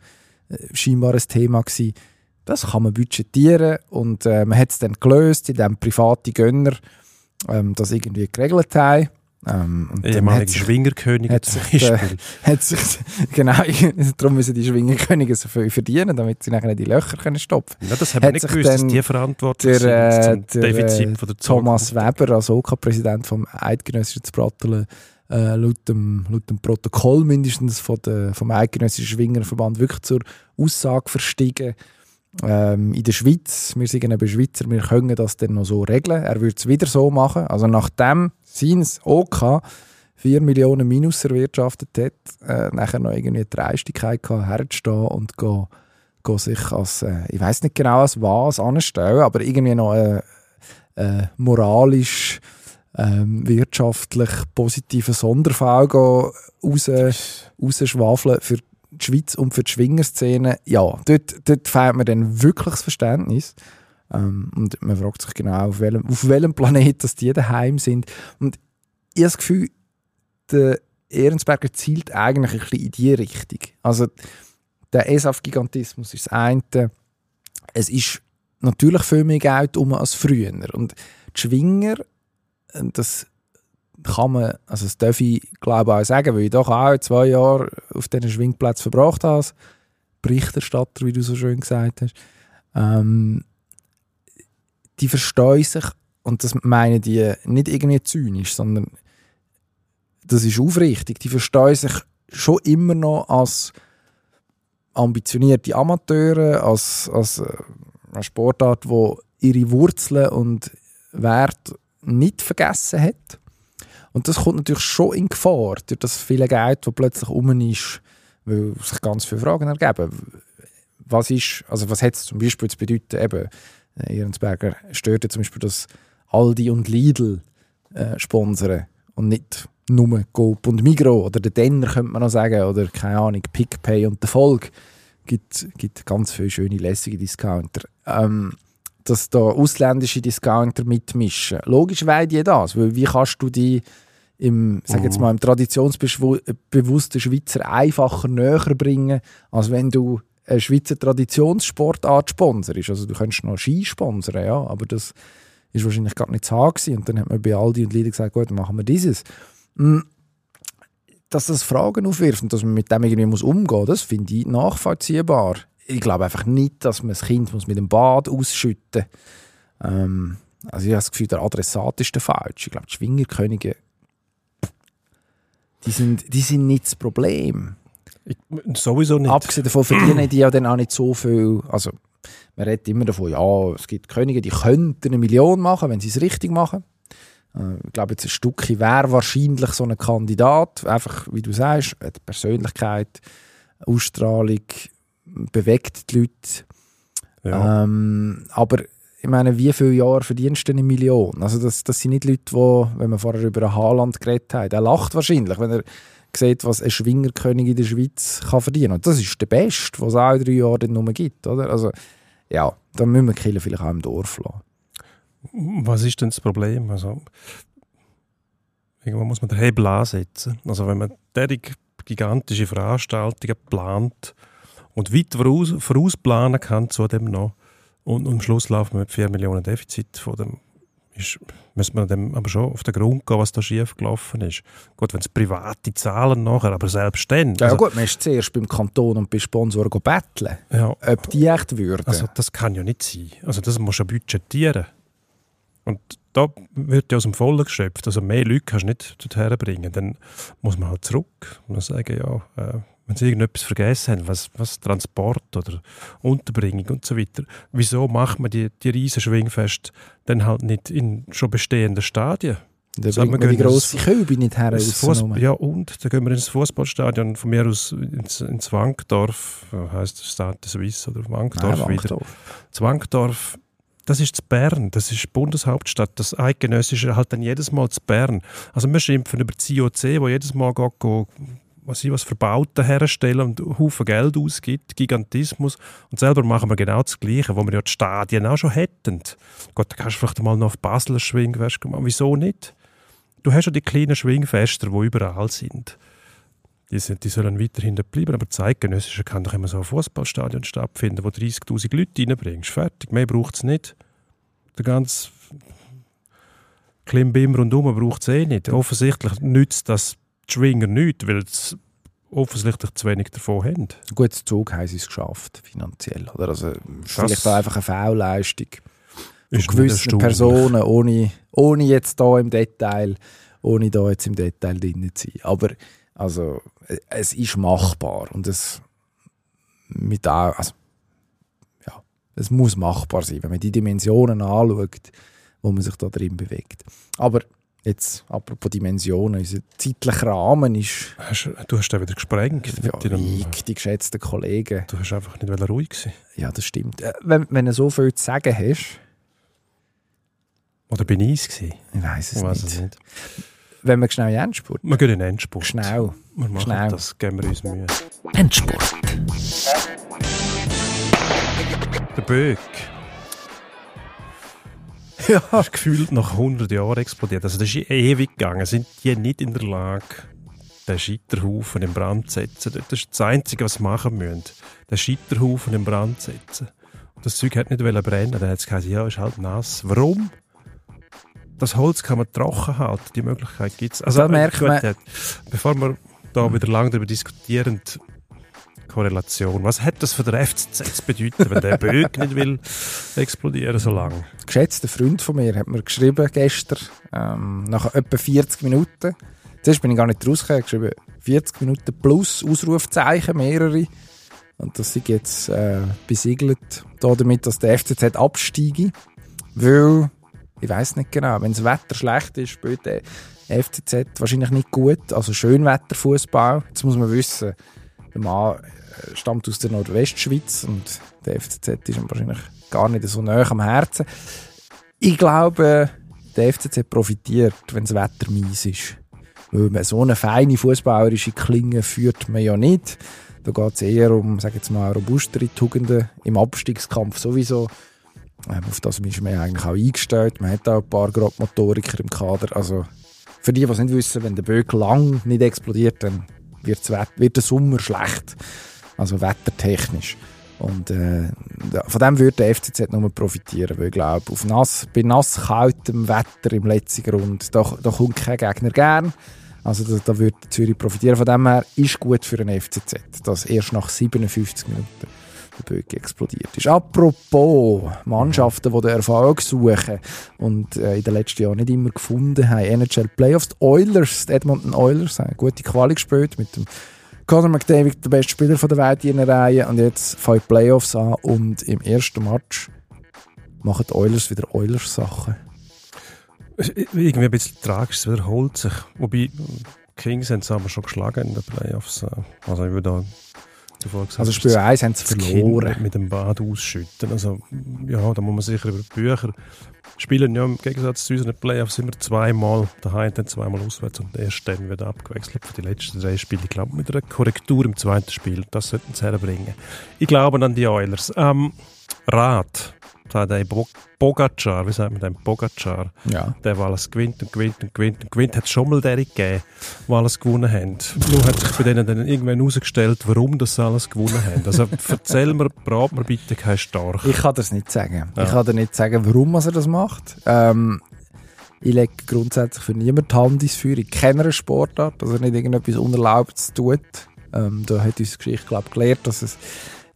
äh, scheinbar ein Thema gewesen. Das kann man budgetieren und äh, man hat es dann gelöst, indem private Gönner ähm, das irgendwie geregelt haben. Ähm, und Ehemalige sich- Schwingerkönige hat sich, Beispiel. hat sich, genau, darum müssen die Schwingerkönige so viel verdienen, damit sie nachher die Löcher können stopfen Ja, das haben hat wir nicht gewusst, dass die verantwortlich der, sind äh, zum der, Defizit äh, von der Thomas. Weber als OK-Präsident vom Eidgenössischen Spratteln äh, laut, dem, laut dem Protokoll mindestens von der, vom Eidgenössischen Schwingerverband wirklich zur Aussage verstiegen, ähm, in der Schweiz, wir sind eben Schweizer, wir können das dann noch so regeln. Er würde es wieder so machen. Also nachdem sein OK 4 Millionen Minus erwirtschaftet hat, äh, nachher noch irgendwie die Dreistigkeit gehabt, herzustehen und go, go sich als, äh, ich weiß nicht genau als was anstellen, aber irgendwie noch äh, äh, moralisch, ähm, wirtschaftlich positiven Sonderfall raus, rausschwafeln für die Schweiz und für die Schwingerszene. Ja, dort, dort fehlt mir dann wirklich das Verständnis. Ähm, und man fragt sich genau, auf welchem, auf welchem Planet dass die daheim sind. Und ich habe das Gefühl, der Ehrensberger zielt eigentlich ein bisschen in die Richtung. Also der ESAF-Gigantismus ist das eine. Es ist natürlich viel mehr Geld um als früher. Und die Schwinger, äh, das kann man, also das darf ich glaube auch sagen, weil ich doch auch zwei Jahre auf diesen Schwingplätzen verbracht habe, Berichterstatter, wie du so schön gesagt hast. Ähm, die verstehen sich, und das meinen die nicht irgendwie zynisch, sondern das ist aufrichtig, die verstehen sich schon immer noch als ambitionierte Amateure, als, als äh, eine Sportart, die ihre Wurzeln und Werte nicht vergessen hat. Und das kommt natürlich schon in Gefahr, durch das viele Geld, das plötzlich um ist, weil sich ganz viele Fragen ergeben. Was ist, also was hat es zum Beispiel zu bedeuten, eben, äh, Ehrensberger stört ja zum Beispiel, dass Aldi und Lidl äh, sponsern und nicht nur Coop und Migro oder der Denner könnte man noch sagen oder keine Ahnung, PickPay und der Volk gibt, gibt ganz viele schöne, lässige Discounter. Ähm, dass da ausländische Discounter mitmischen. Logisch wollen die das, weil wie kannst du die im, sag jetzt mal, im traditionsbewussten Schweizer einfacher näher bringen, als wenn du eine Schweizer Traditionssportart sponsorst. Also du könntest noch Ski sponsern, ja, aber das ist wahrscheinlich gar nicht zu haben. Und dann hat man bei Aldi und Lidl gesagt, gut, machen wir dieses. Mm, Dass das Fragen aufwirft und dass man mit dem irgendwie muss umgehen muss, das finde ich nachvollziehbar. Ich glaube einfach nicht, dass man das Kind muss mit dem Bad ausschütten muss. Ähm, also ich habe das Gefühl, der Adressat ist der falsche. Ich glaube, die Schwingerkönige, die sind, die sind nicht das Problem. Ich, sowieso nicht. Abgesehen davon verdienen die ja dann auch nicht so viel. Also, man redet immer davon, ja, es gibt Könige, die könnten eine Million machen, wenn sie es richtig machen. Äh, Ich glaube, jetzt ein Stückchen wäre wahrscheinlich so ein Kandidat. Einfach, wie du sagst, Persönlichkeit, Ausstrahlung, bewegt die Leute. ja. Ähm, aber ich meine, wie viele Jahre verdienst du eine Million? Also das, das sind nicht Leute, die, wenn wir vorher über einen Haaland geredet haben, der lacht wahrscheinlich, wenn er sieht, was ein Schwingerkönig in der Schweiz kann verdienen Und das ist der Beste, was es auch in drei Jahren nur gibt. Oder? Also ja, da müssen wir Kirche vielleicht auch im Dorf lassen. Was ist denn das Problem? Also, irgendwo muss man den Hebel ansetzen. Also wenn man derartig gigantische Veranstaltungen plant und weit voraus, vorausplanen kann zu dem noch und, und am Schluss laufen wir mit 4 Millionen Defizit von dem ist, müssen wir dem aber schon auf den Grund gehen, was da schief gelaufen ist. Gut, wenn es private Zahlen nachher, aber selbst dann. Ja also, gut, man ist zuerst beim Kanton und bei Sponsoren betteln, ja, ob die echt würden. Also das kann ja nicht sein. Also das musst du ja budgetieren. Und da wird ja aus dem Vollen geschöpft. Also mehr Leute kannst du nicht dorthin bringen. Dann muss man halt zurück und sagen, ja, äh, wenn sie irgendetwas vergessen haben, was, was Transport oder Unterbringung und so weiter, wieso macht man die, die riesen Schwingfest dann halt nicht in schon bestehenden Stadien? da Sagen bringt wir, man die grosse Kübe nicht her. Ja, und dann gehen wir ins Fußballstadion, von mir aus ins, ins Wankdorf, heisst das Stade de Suisse oder Wankdorf Nein, wieder. Wankdorf. Zwankdorf, das ist zu Bern, das ist die Bundeshauptstadt. Das Eidgenössische halt dann jedes Mal zu Bern. Also wir schimpfen über das IOC, wo jedes Mal geht, go, was ich was Verbauten herstellen und Haufen Geld ausgibt, Gigantismus. Und selber machen wir genau das Gleiche, wo wir ja die Stadien auch schon hätten. Gott, da kannst du vielleicht mal noch auf Basel ein Schwingfest machen. Wieso nicht? Du hast ja die kleinen Schwingfester, die überall sind. die, sind, die sollen weiterhin bleiben, aber zeitgenössische kann doch immer so ein Fußballstadion stattfinden, wo 30'000 Leute reinbringst. Fertig, mehr braucht es nicht. Der ganze Klimbim rundherum braucht es eh nicht. Offensichtlich nützt das Schwinger nichts, weil sie offensichtlich zu wenig davon haben. Gut, Zug haben sie es geschafft, finanziell. Oder? Also, vielleicht auch einfach eine Fehlleistung von gewissen. Personen, ohne, ohne jetzt da im Detail, ohne da jetzt im Detail drin zu sein. Aber also, es ist machbar und es mit auch, also, ja, es muss machbar sein, wenn man die Dimensionen anschaut, wo man sich da drin bewegt. Aber jetzt, apropos Dimensionen, unser zeitlicher Rahmen ist Hast, du hast den wieder gesprengt. ja, mit deinem, ich, die geschätzten Kollegen. du hast einfach nicht ruhig sein. Ja, das stimmt. Äh, Wenn, wenn du so viel zu sagen hast, Oder bin ich es gewesen? ich weiß es es nicht. Wenn wir schnell in den Endspurt. Wir gehen in den Endspurt. Schnell. Wir machen Schnell. das, geben wir uns Mühe. Endspurt. Der Böck. Ja. ist gefühlt nach 100 Jahren explodiert. Also das ist ewig gegangen. Sind die nicht in der Lage, den Scheiterhaufen in Brand zu setzen? Das ist das Einzige, was sie machen müssen. Den Scheiterhaufen in Brand setzen. Und das Zeug hat nicht wollen brennen. Dann hat es gesagt, ja, ist halt nass. Warum? Das Holz kann man trocken halten. Die Möglichkeit gibt es. Also, Da merkt man- Bevor wir da wieder lange darüber diskutieren, Korrelation. Was hat das für den FCZ zu bedeuten, wenn der Böck nicht will explodieren so lange? Geschätzter Freund von mir hat mir geschrieben gestern, ähm, nach etwa 40 Minuten. Zuerst bin ich gar nicht rausgekommen, geschrieben 40 Minuten plus Ausrufzeichen, mehrere. Und das ist jetzt äh, besiegelt da damit, dass der FCZ absteige. Weil, ich weiß nicht genau, wenn das Wetter schlecht ist, spielt der FCZ wahrscheinlich nicht gut. Also Schönwetterfußball. Jetzt muss man wissen, der Mann stammt aus der Nordwestschweiz und der FCZ ist ihm wahrscheinlich gar nicht so nah am Herzen. Ich glaube, der FCZ profitiert, wenn das Wetter mies ist. Weil man so eine feine fußballerische Klinge führt man ja nicht. Da geht es eher um, sag jetzt mal, robustere Tugenden im Abstiegskampf sowieso. Ähm, auf das ist man eigentlich auch eingestellt. Man hat auch ein paar Grobmotoriker im Kader. Also für die, die es nicht wissen, wenn der Böck lang nicht explodiert, dann wird der Sommer schlecht. Also wettertechnisch. Und äh, von dem würde der FCZ nur profitieren, weil ich glaube, auf nass, bei nass kaltem Wetter im letzten Grund, da, da kommt kein Gegner gern. Also da, da würde Zürich profitieren. Von dem her ist gut für den FCZ, dass erst nach 57 Minuten der Böck explodiert ist. Apropos Mannschaften, die den Erfolg suchen und äh, in den letzten Jahren nicht immer gefunden haben. NHL Playoffs, die Oilers, die Edmonton Oilers, haben gute Quali gespielt mit dem Conor McDavid, der beste Spieler von der Welt in einer Reihe. Und jetzt fangen die Playoffs an und im ersten Match machen die Oilers wieder Oilers-Sachen. Es ist Irgendwie ein bisschen tragisch, es wiederholt sich. Wobei, Kings haben es aber schon geschlagen in den Playoffs. Also ich würde da davor gesagt, Also Spiel 1 haben sie Kind verloren. mit dem Bad ausschütten. Also ja, da muss man sicher über die Bücher spielen. Ja, im Gegensatz zu unseren Playoffs wir zweimal daheim, dann zweimal auswärts und erst dann wird abgewechselt für die letzten drei Spiele. Ich glaube, mit einer Korrektur im zweiten Spiel. Das sollten sie herbringen. Ich glaube an die Oilers. Ähm, Rat. Da der Bo Bogacar, wie sagt man den? Bogacar Ja. der, der alles gewinnt und gewinnt und gewinnt und gewinnt, hat es schon mal der gegeben, die alles gewonnen haben. Nur hat sich bei denen dann irgendwann herausgestellt, warum das alles gewonnen haben. Also erzähl mir, brat mir bitte keinen Storch. Ich kann das nicht sagen. Ja. Ich kann dir nicht sagen, warum er das macht. Ähm, ich lege grundsätzlich für niemanden die Hand ins Feuer. Ich kenne eine Sportart, dass er nicht irgendetwas Unerlaubtes tut. Ähm, da hat uns die Geschichte, glaube ich, gelehrt, dass es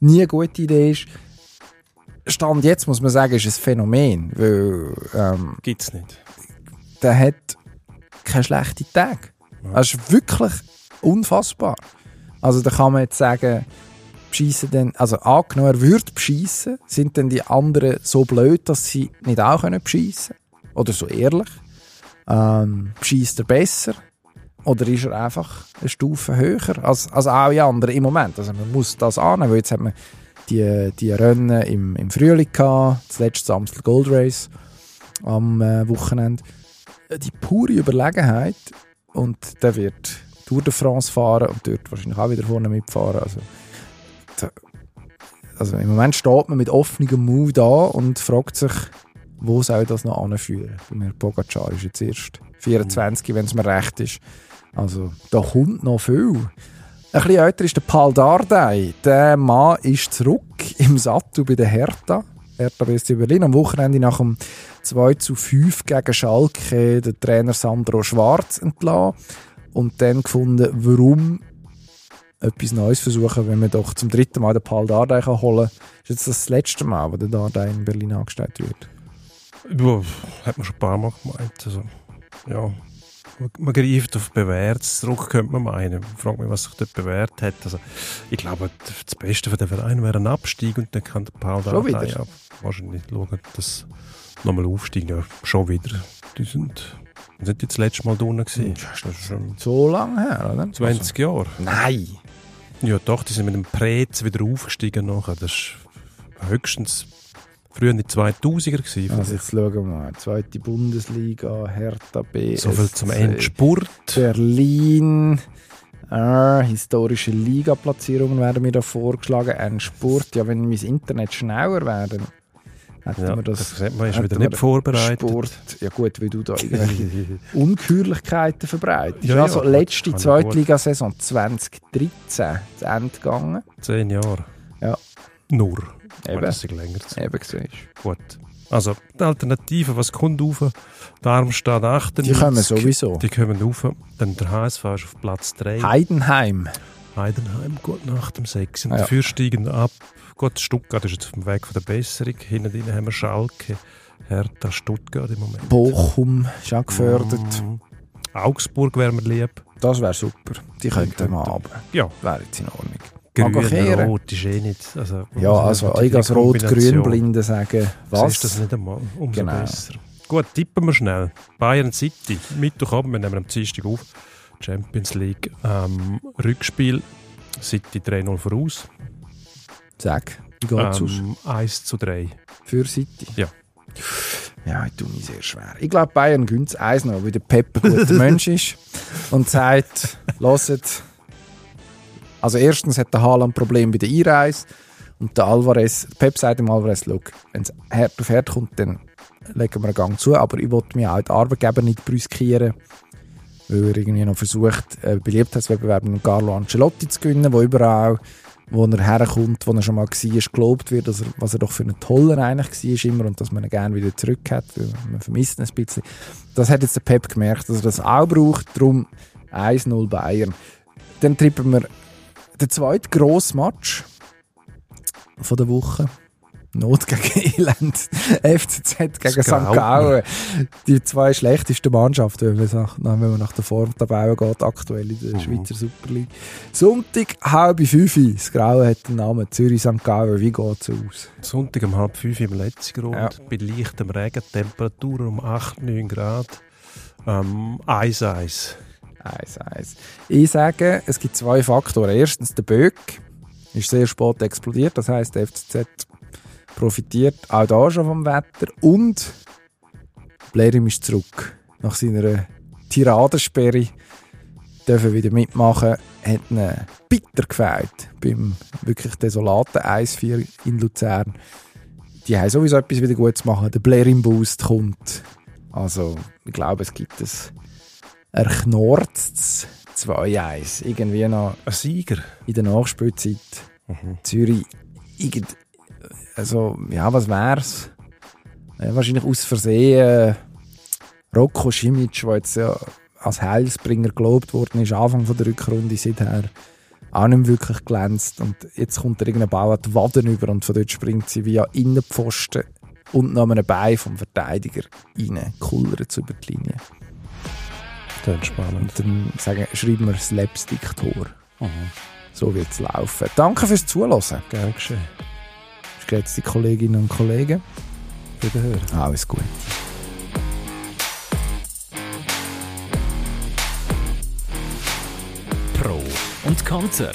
nie eine gute Idee ist. Stand jetzt, muss man sagen, ist ein Phänomen, weil ähm, Gibt's nicht. der hat keine schlechten Tage. Das ist wirklich unfassbar. Also da kann man jetzt sagen, beschissen dann, also angenommen, er würde beschissen, sind dann die anderen so blöd, dass sie nicht auch können beschissen Oder so ehrlich? Ähm, beschisst er besser? Oder ist er einfach eine Stufe höher als, als alle anderen im Moment? Also man muss das annehmen, weil jetzt hat man die, die Rennen im, im Frühling gehabt, das letzte Amstel Gold Race am äh, Wochenende. Äh, Die pure Überlegenheit und der wird Tour de France fahren und dort wahrscheinlich auch wieder vorne mitfahren. Also, also im Moment steht man mit offenem Mund da und fragt sich, wo soll das noch anführen? Mir Pogacar ist jetzt erst 24, wenn es mir recht ist. Also da kommt noch viel. Ein bisschen älter ist der Paul Dardai. Der Mann ist zurück im Sattel bei der Hertha. Hertha BSC Berlin. Am Wochenende nach dem 2 zu 5 gegen Schalke der Trainer Sandro Schwarz entlassen. Und dann gefunden, warum etwas Neues versuchen, wenn man doch zum dritten Mal den Paul Dardai holen kann. Ist jetzt das letzte Mal, wo der Dardai in Berlin angestellt wird? Ja, hat man schon ein paar Mal gemeint. Also, ja, man, greift auf Bewährtes zurück, könnte man meinen. Ich frage mich, was sich dort bewährt hat. Also, ich glaube, das Beste für den Verein wäre ein Abstieg und dann kann der Paul wieder? ja, wahrscheinlich schauen, dass nochmal aufsteigen. Ja, schon wieder. Die sind, die sind jetzt das letzte Mal da unten gewesen. Das ist schon So lange her, oder? 20 Jahre. Also, nein! Ja, doch, die sind mit dem Prez wieder aufgestiegen nachher. Das war höchstens früher in den 2000er gewesen. Also jetzt schauen wir mal. Zweite Bundesliga, Hertha B. so viel zum Endspurt. Berlin. Äh, historische Liga-Platzierungen werden mir da vorgeschlagen. Endspurt. Ja, wenn mein Internet schneller wäre, dann hätten Ja, wir das das. sieht man, ist wieder nicht vorbereitet. Sport. Ja gut, weil du da irgendwelche Ungeheuerlichkeiten verbreitest. Ja, ja, also kann- letzte Zweitligasaison 2013 zu Ende gegangen. Zehn Jahre. Ja. Nur. Eben. Wenn es länger zu Eben gesehen. Gut. Also, die Alternative, was kommt rauf? Darmstadt 98. Die kommen sowieso. Die kommen rauf. Dann der HSV ist auf Platz 3. Heidenheim. Heidenheim geht nach dem 6. Und Ja. dafür steigen ab. Gut, Stuttgart ist jetzt auf dem Weg von der Besserung. Hinten drin haben wir Schalke, Hertha, Stuttgart im Moment. Bochum ist auch gefördert. Mm. Augsburg wäre mir lieb. Das wäre super. Die könnten könnten. wir haben. Ja. Wäre jetzt in Ordnung. Grün. Rot ist eh nicht. Also, Ja, also ich als Rot-Grün-Blinde sagen, Was? Ist das nicht einmal umso Genau. besser. Gut, tippen wir schnell. Bayern City, Mittwochabend, wir nehmen am Dienstag auf. Champions League ähm, Rückspiel. City 3-0 voraus. Wie geht's? Ähm, 1 zu 3. Für City? ja. Ja, ich tue mich sehr schwer. Ich glaube, Bayern gönnt es eins noch, weil der Pep ein guter Mensch ist und sagt, hört, also erstens hat der Haaland Problem bei der Einreise und der Alvarez, Pep sagt dem Alvarez, wenn es hart auf hart kommt, dann legen wir einen Gang zu, aber ich wollte mir auch die Arbeitgeber nicht brüskieren, weil er irgendwie noch versucht, einen Beliebtheitswettbewerb mit Carlo Ancelotti zu gewinnen, wo überall, wo er herkommt, wo er schon mal war, gelobt wird, dass er, was er doch für einen tollen eigentlich war immer und dass man ihn gerne wieder zurück hat, weil man vermisst ihn ein bisschen. Das hat jetzt der Pep gemerkt, dass er das auch braucht, darum 1-0 Bayern. Dann trippen wir den zweiten grossen Match von der Woche. Not gegen Elend. FCZ gegen St. Gallen. Die zwei schlechtesten Mannschaften, wenn man nach, wenn man nach der Formtabelle geht, aktuell in der Mhm. Schweizer Super League. Sonntag, halb fünf. Das Graue hat den Namen Zürich St. Gallen. Wie geht es aus? Sonntag um halb fünf im letzten Grund. Ja. Bei leichtem Regen, Temperatur um 8, 9 Grad. Ähm, Eis, Eis. Eins, eins. Ich sage, es gibt zwei Faktoren. Erstens, der Böck ist sehr spät explodiert. Das heisst, der FCZ profitiert auch da schon vom Wetter. Und Blerim ist zurück. Nach seiner Tiradensperre dürfen wieder mitmachen. Hat ihn bitter gefällt beim wirklich desolaten 1-4 in Luzern. Die haben sowieso etwas wieder gut zu machen. Der Blerim Boost kommt. Also, ich glaube, es gibt es er knorzt 2-1. Irgendwie noch Ein Sieger. in der Nachspielzeit. Mhm. Zürich, irgend, also, ja, was wär's? Äh, wahrscheinlich aus Versehen äh, Rocco Simic, der jetzt ja als Heilsbringer gelobt worden ist, Anfang von der Rückrunde seither auch nicht wirklich glänzt. Und jetzt kommt er irgendein Ball an die Waden über und von dort springt sie via Innenpfosten und noch einem Bein vom Verteidiger rein, kullert zu über die Linie. Das ist spannend. Und dann sagen, schreiben wir Slapstick-Tor. So wird es laufen. Danke fürs Zuhören. Gern geschehen. Geschätzte Kolleginnen und Kollegen. Wiederhören. Alles gut. Pro und Konter.